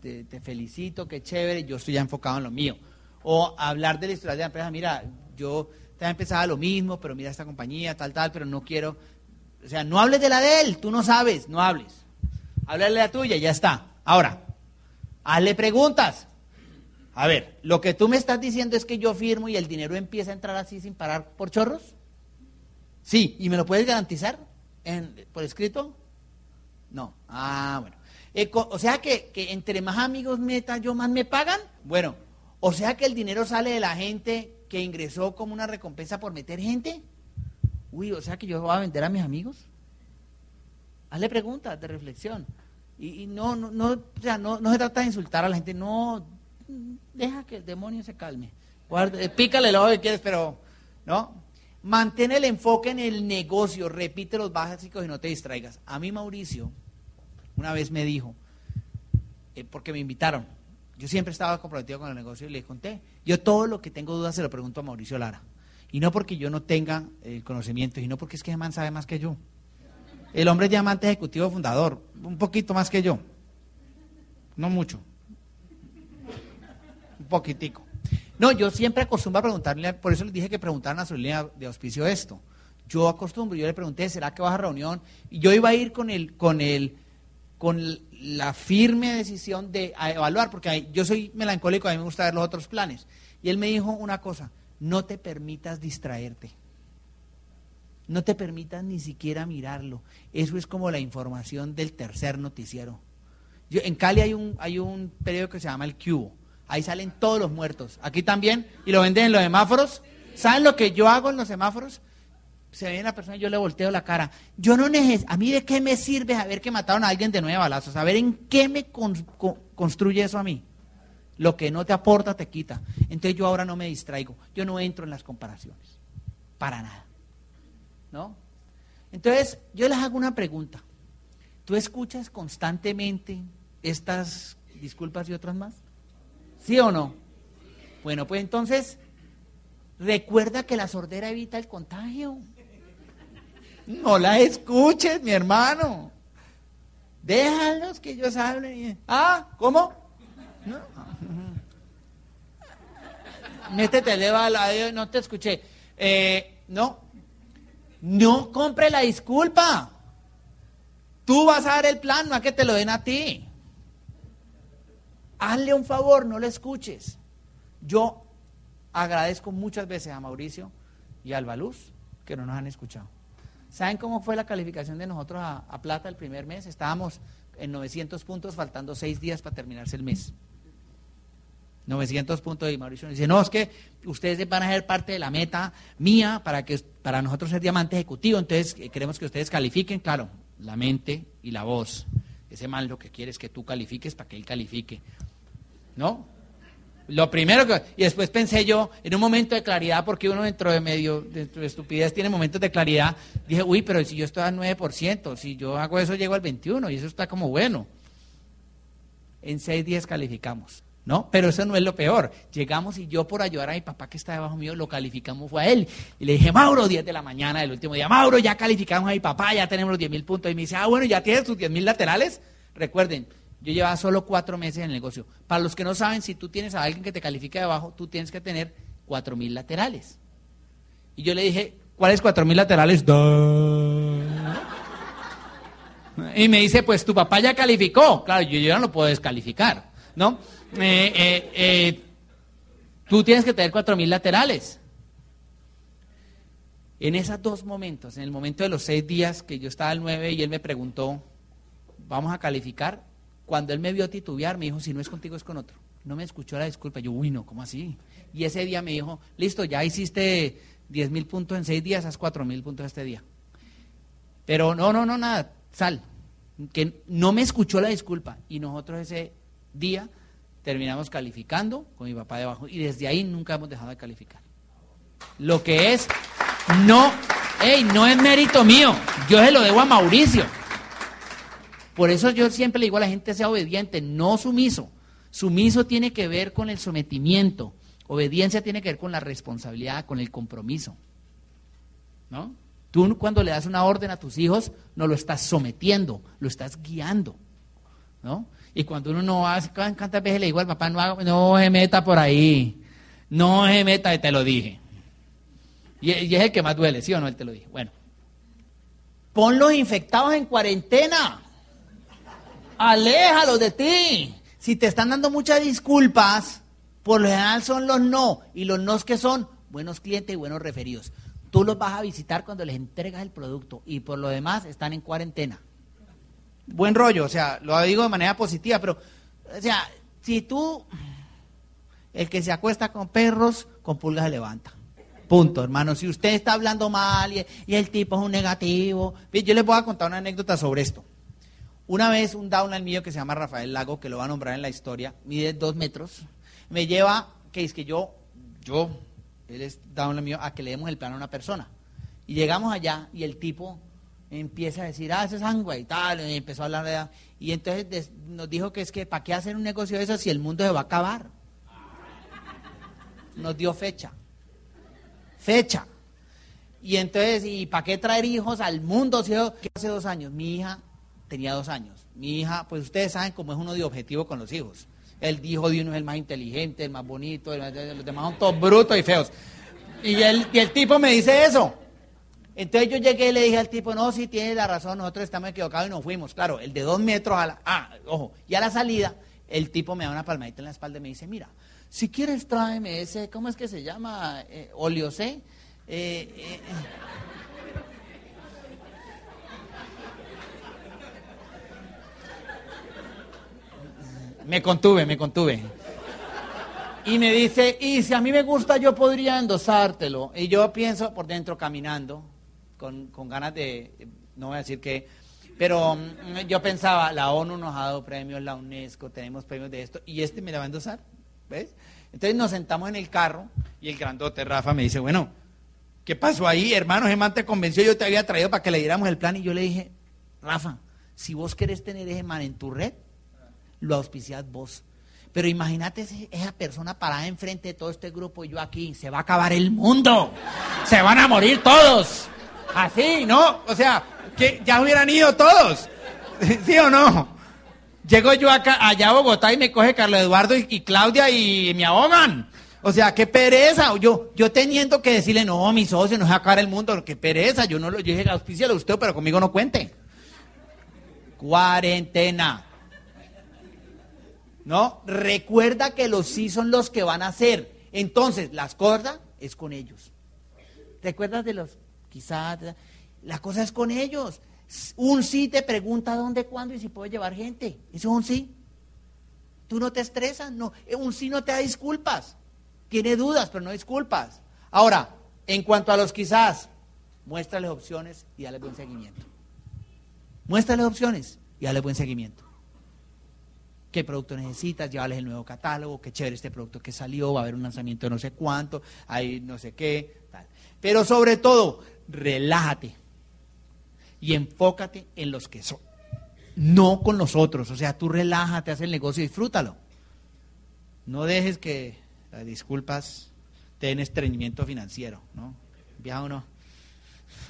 Te, felicito, qué chévere. Yo estoy ya enfocado en lo mío. O hablar de la historia de la empresa. Mira, yo te empezado lo mismo, pero mira esta compañía, tal, tal, pero no quiero. O sea, no hables de la de él. Tú no sabes, no hables. Háblale de la tuya, ya está. Ahora, hazle preguntas. A ver, lo que tú me estás diciendo es que yo firmo y el dinero empieza a entrar así sin parar por chorros. Sí, ¿y me lo puedes garantizar por escrito? No. Ah, bueno. Eh, o sea que, entre más amigos meta yo, más me pagan. Bueno, o sea que el dinero sale de la gente que ingresó como una recompensa por meter gente. Uy, o sea que yo voy a vender a mis amigos. Hazle preguntas de reflexión. Y, no, no, no, o sea, no, se trata de insultar a la gente, no, deja que el demonio se calme. Guarde, pícale lo que quieres, pero, ¿no? Mantén el enfoque en el negocio, repite los básicos y no te distraigas. A mí Mauricio una vez me dijo, eh, porque me invitaron, yo siempre estaba comprometido con el negocio y le conté, yo todo lo que tengo dudas se lo pregunto a Mauricio Lara. Y no porque yo no tenga el conocimiento, sino porque es que man sabe más que yo. El hombre es diamante ejecutivo fundador, un poquito más que yo. No mucho. Un poquitico. No, yo siempre acostumbro a preguntarle, por eso les dije que preguntaran a su línea de auspicio esto. Yo acostumbro, yo le pregunté, ¿será que vas a reunión? Y yo iba a ir con el, con el, con la firme decisión de evaluar, porque yo soy melancólico, a mí me gusta ver los otros planes. Y él me dijo una cosa, no te permitas distraerte. No te permitas ni siquiera mirarlo. Eso es como la información del tercer noticiero. Yo, en Cali hay un, hay un periódico que se llama El Cubo Ahí salen todos los muertos. Aquí también. Y lo venden en los semáforos. ¿Saben lo que yo hago en los semáforos? Se viene la persona y yo le volteo la cara. Yo no necesito. ¿A mí de qué me sirve saber que mataron a alguien de nueve balazos? A ver en qué me construye eso a mí. Lo que no te aporta te quita. Entonces yo ahora no me distraigo. Yo no entro en las comparaciones. Para nada. ¿No? Entonces yo les hago una pregunta. ¿Tú escuchas constantemente estas disculpas y otras más? ¿Sí o no? Bueno, pues entonces, recuerda que la sordera evita el contagio. No la escuches, mi hermano. Déjalos que ellos hablen. Ah, ¿cómo? No. Métete, no te escuché. Eh, no, no compre la disculpa. Tú vas a dar el plan, no a que te lo den a ti hazle un favor, no le escuches. Yo agradezco muchas veces a Mauricio y a Albaluz que no nos han escuchado. ¿Saben cómo fue la calificación de nosotros a, Plata el primer mes? Estábamos en 900 puntos, faltando seis días para terminarse el mes. 900 puntos y Mauricio dice, no, es que ustedes van a ser parte de la meta mía para, que, para nosotros ser diamante ejecutivo, entonces eh, queremos que ustedes califiquen, claro, la mente y la voz. Ese mal lo que quiere es que tú califiques para que él califique. ¿No? Lo primero que... Y después pensé yo, en un momento de claridad, porque uno dentro de medio, dentro de estupidez tiene momentos de claridad, dije, uy, pero si yo estoy al 9%, si yo hago eso llego al 21% y eso está como bueno. En seis días calificamos. ¿No? Pero eso no es lo peor. Llegamos y yo por ayudar a mi papá que está debajo mío, lo calificamos, fue a él. Y le dije, Mauro, 10 de la mañana del último día, Mauro, ya calificamos a mi papá, ya tenemos los 10 mil puntos. Y me dice, ah, bueno, ya tienes tus 10 mil laterales. Recuerden, yo llevaba solo cuatro meses en el negocio. Para los que no saben, si tú tienes a alguien que te califique debajo, tú tienes que tener cuatro mil laterales. Y yo le dije, ¿cuáles cuatro mil laterales? Y me dice, pues tu papá ya calificó. Claro, yo ya no lo puedo descalificar, ¿no? Eh, eh, eh, tú tienes que tener cuatro mil laterales. En esos dos momentos, en el momento de los seis días que yo estaba al 9 y él me preguntó, ¿vamos a calificar? Cuando él me vio titubear, me dijo, si no es contigo, es con otro. No me escuchó la disculpa. Yo, uy, no, ¿cómo así? Y ese día me dijo, listo, ya hiciste 10 mil puntos en seis días, haz cuatro mil puntos este día. Pero no, no, no, nada, sal. Que no me escuchó la disculpa. Y nosotros ese día terminamos calificando con mi papá debajo y desde ahí nunca hemos dejado de calificar. Lo que es, no, hey, no es mérito mío, yo se lo debo a Mauricio. Por eso yo siempre le digo a la gente sea obediente, no sumiso. Sumiso tiene que ver con el sometimiento, obediencia tiene que ver con la responsabilidad, con el compromiso. ¿No? Tú cuando le das una orden a tus hijos, no lo estás sometiendo, lo estás guiando. ¿No? Y cuando uno no hace, ¿cuántas veces le digo al papá, no, no se meta por ahí? No se meta, y te lo dije. Y, es el que más duele, ¿sí o no? Él te lo dije. Bueno. Pon los infectados en cuarentena. Aléjalos de ti. Si te están dando muchas disculpas, por lo general son los no. Y los no que son buenos clientes y buenos referidos. Tú los vas a visitar cuando les entregas el producto. Y por lo demás están en cuarentena buen rollo, o sea, lo digo de manera positiva, pero, o sea, si tú, el que se acuesta con perros, con pulgas se levanta. Punto, hermano. Si usted está hablando mal y, el tipo es un negativo. Yo les voy a contar una anécdota sobre esto. Una vez un downline mío que se llama Rafael Lago, que lo va a nombrar en la historia, mide dos metros, me lleva, que es que yo, yo, él es downline mío, a que le demos el plano a una persona. Y llegamos allá y el tipo empieza a decir, ah, eso es sangre y tal, y empezó a hablar de... Y entonces nos dijo que es que, ¿para qué hacer un negocio de eso si el mundo se va a acabar? Nos dio fecha. Fecha. Y entonces, ¿y para qué traer hijos al mundo? Si hace dos años, mi hija tenía dos años. Mi hija, pues ustedes saben cómo es uno de objetivo con los hijos. El hijo de uno es el más inteligente, el más bonito, los demás son todos brutos y feos. Y el, y el tipo me dice eso. Entonces yo llegué y le dije al tipo, no, si tiene la razón, nosotros estamos equivocados y nos fuimos. Claro, el de dos metros a la... Ah, ojo, y a la salida, el tipo me da una palmadita en la espalda y me dice, mira, si quieres tráeme ese, ¿cómo es que se llama? Eh, eh, eh, me contuve, me contuve. Y me dice, y si a mí me gusta, yo podría endosártelo. Y yo pienso por dentro caminando, con, ganas de, no voy a decir que, pero mm, yo pensaba, la ONU nos ha dado premios, la UNESCO, tenemos premios de esto, y este me la va a endosar, ¿ves? Entonces nos sentamos en el carro y el grandote Rafa me dice, bueno, ¿qué pasó ahí, hermano? Gemán te convenció, yo te había traído para que le diéramos el plan y yo le dije, Rafa, si vos querés tener ese man en tu red, lo auspiciad vos. Pero imagínate esa persona parada enfrente de todo este grupo y yo aquí, se va a acabar el mundo, se van a morir todos. Así, ¿no? O sea, que ya hubieran ido todos. ¿Sí o no? Llego yo acá, allá a Bogotá y me coge Carlos Eduardo y, Claudia y me ahogan. O sea, qué pereza. Yo, yo teniendo que decirle, no, mi socio, no se acabar el mundo, qué pereza. Yo no lo, yo dije, auspicia usted, pero conmigo no cuente. Cuarentena. ¿No? Recuerda que los sí son los que van a hacer. Entonces, las cosas es con ellos. ¿Recuerdas de los quizás la cosa es con ellos. Un sí te pregunta dónde, cuándo y si puede llevar gente. Eso es un sí. Tú no te estresas, no. Un sí no te da disculpas. Tiene dudas, pero no disculpas. Ahora, en cuanto a los quizás, muéstrales opciones y dale buen seguimiento. Muéstrales opciones y dale buen seguimiento. ¿Qué producto necesitas? Llévales el nuevo catálogo, qué chévere este producto que salió, va a haber un lanzamiento de no sé cuánto, hay no sé qué, tal. Pero sobre todo, relájate y enfócate en los que son, no con los otros. O sea, tú relájate, haz el negocio disfrútalo. No dejes que disculpas te den estreñimiento financiero, ¿no? ¿Viaja o no?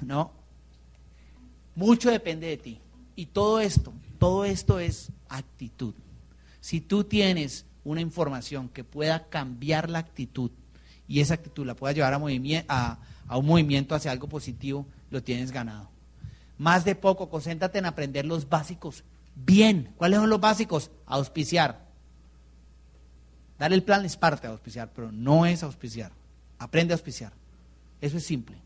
No. Mucho depende de ti. Y todo esto, todo esto es actitud. Si tú tienes una información que pueda cambiar la actitud y esa actitud la pueda llevar a, a un movimiento hacia algo positivo, lo tienes ganado. Más de poco, concéntrate en aprender los básicos bien. ¿Cuáles son los básicos? Auspiciar. Dar el plan es parte de auspiciar, pero no es auspiciar. Aprende a auspiciar. Eso es simple.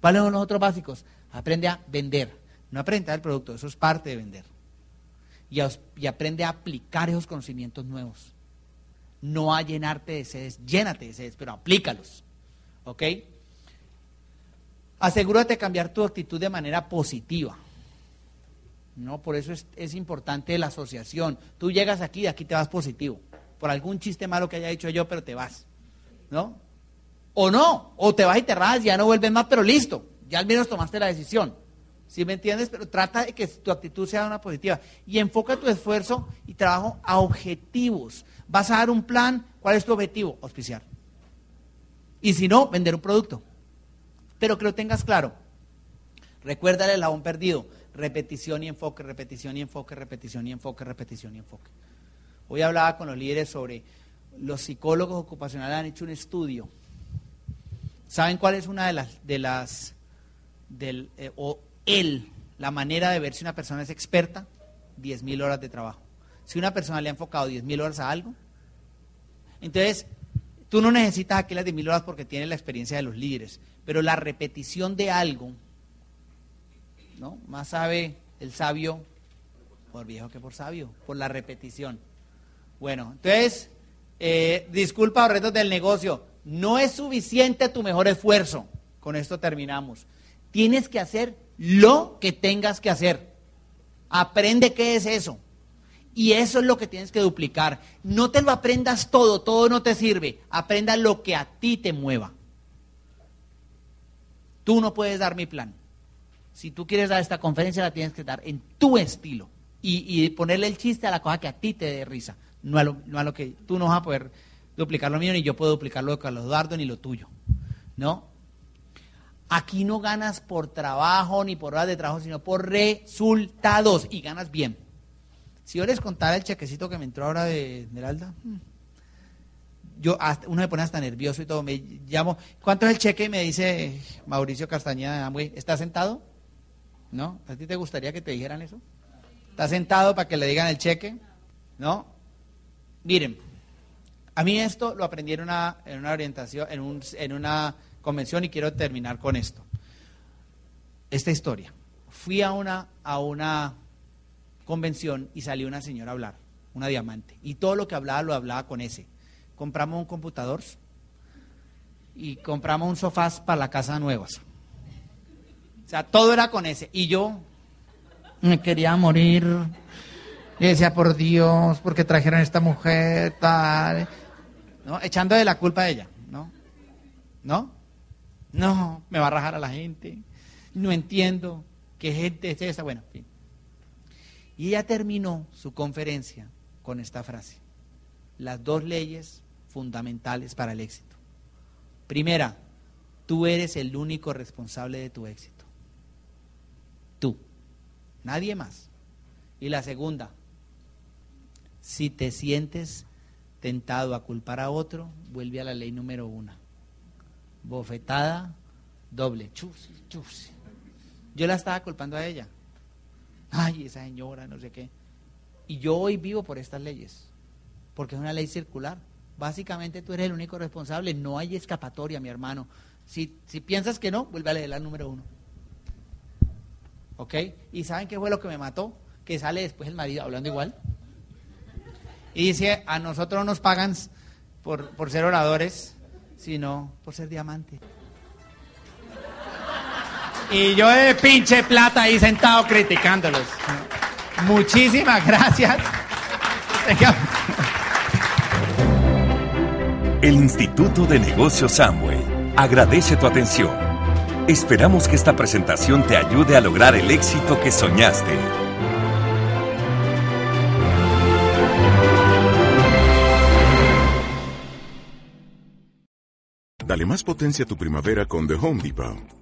¿Cuáles son los otros básicos? Aprende a vender. No aprende a dar el producto, eso es parte de vender. Y, y aprende a aplicar esos conocimientos nuevos. No a llenarte de sedes, llénate de sedes, pero aplícalos. ¿Ok? Asegúrate de cambiar tu actitud de manera positiva. ¿no? Por eso es, importante la asociación. Tú llegas aquí y aquí te vas positivo. Por algún chiste malo que haya hecho yo, pero te vas. ¿No? O no, o te vas y te y ya no vuelves más, pero listo. Ya al menos tomaste la decisión. ¿Sí me entiendes? Pero trata de que tu actitud sea una positiva. Y enfoca tu esfuerzo y trabajo a objetivos. Vas a dar un plan. ¿Cuál es tu objetivo? Auspiciar. Y si no, vender un producto. Pero que lo tengas claro. Recuérdale el labón perdido. Repetición y enfoque, repetición y enfoque, repetición y enfoque, repetición y enfoque. Hoy hablaba con los líderes sobre los psicólogos ocupacionales han hecho un estudio. ¿Saben cuál es una de las, de las, del, eh, o él, la manera de ver si una persona es experta? 10.000 horas de trabajo. Si una persona le ha enfocado 10.000 horas a algo, entonces tú no necesitas aquí las 10.000 horas porque tienes la experiencia de los líderes. Pero la repetición de algo, ¿no? Más sabe el sabio por viejo que por sabio, por la repetición. Bueno, entonces, eh, disculpa retos del negocio, no es suficiente tu mejor esfuerzo. Con esto terminamos. Tienes que hacer lo que tengas que hacer. Aprende qué es eso. Y eso es lo que tienes que duplicar. No te lo aprendas todo, todo no te sirve. Aprenda lo que a ti te mueva. Tú no puedes dar mi plan. Si tú quieres dar esta conferencia, la tienes que dar en tu estilo. Y, ponerle el chiste a la cosa que a ti te dé risa. No a, lo, que tú no vas a poder duplicar lo mío, ni yo puedo duplicar lo de Carlos Eduardo, ni lo tuyo. ¿No? Aquí no ganas por trabajo ni por horas de trabajo, sino por resultados. Y ganas bien. Si yo les contara el chequecito que me entró ahora de Esmeralda, yo uno me pone hasta nervioso y todo. Me llamo, ¿cuánto es el cheque? Y me dice Mauricio Castañeda ¿está sentado? ¿No? ¿A ti te gustaría que te dijeran eso? ¿Está sentado para que le digan el cheque? ¿No? Miren, a mí esto lo aprendí en una, en una orientación, en, un, en una convención y quiero terminar con esto. Esta historia. Fui a una, a una convención y salió una señora a hablar, una diamante. Y todo lo que hablaba lo hablaba con ese compramos un computador y compramos un sofá para la casa nuevas. O sea, todo era con ese. Y yo me quería morir. Y decía, por Dios, porque trajeron a esta mujer, tal. ¿No? Echando de la culpa a ella, ¿no? ¿No? No, me va a rajar a la gente. No entiendo qué gente es esa. Bueno, fin. Y ella terminó su conferencia con esta frase. Las dos leyes fundamentales para el éxito. Primera, tú eres el único responsable de tu éxito. Tú, nadie más. Y la segunda, si te sientes tentado a culpar a otro, vuelve a la ley número una. Bofetada doble. Chusi, chusi. Yo la estaba culpando a ella. Ay, esa señora, no sé qué. Y yo hoy vivo por estas leyes, porque es una ley circular. Básicamente tú eres el único responsable, no hay escapatoria, mi hermano. Si, si piensas que no, vuelve a leer la número uno. ¿Ok? ¿Y saben qué fue lo que me mató? Que sale después el marido hablando igual. Y dice, a nosotros no nos pagan por, por ser oradores, sino por ser diamante. Y yo de pinche plata ahí sentado criticándolos. Muchísimas gracias. El Instituto de Negocios Samway agradece tu atención. Esperamos que esta presentación te ayude a lograr el éxito que soñaste. Dale más potencia a tu primavera con The Home Depot.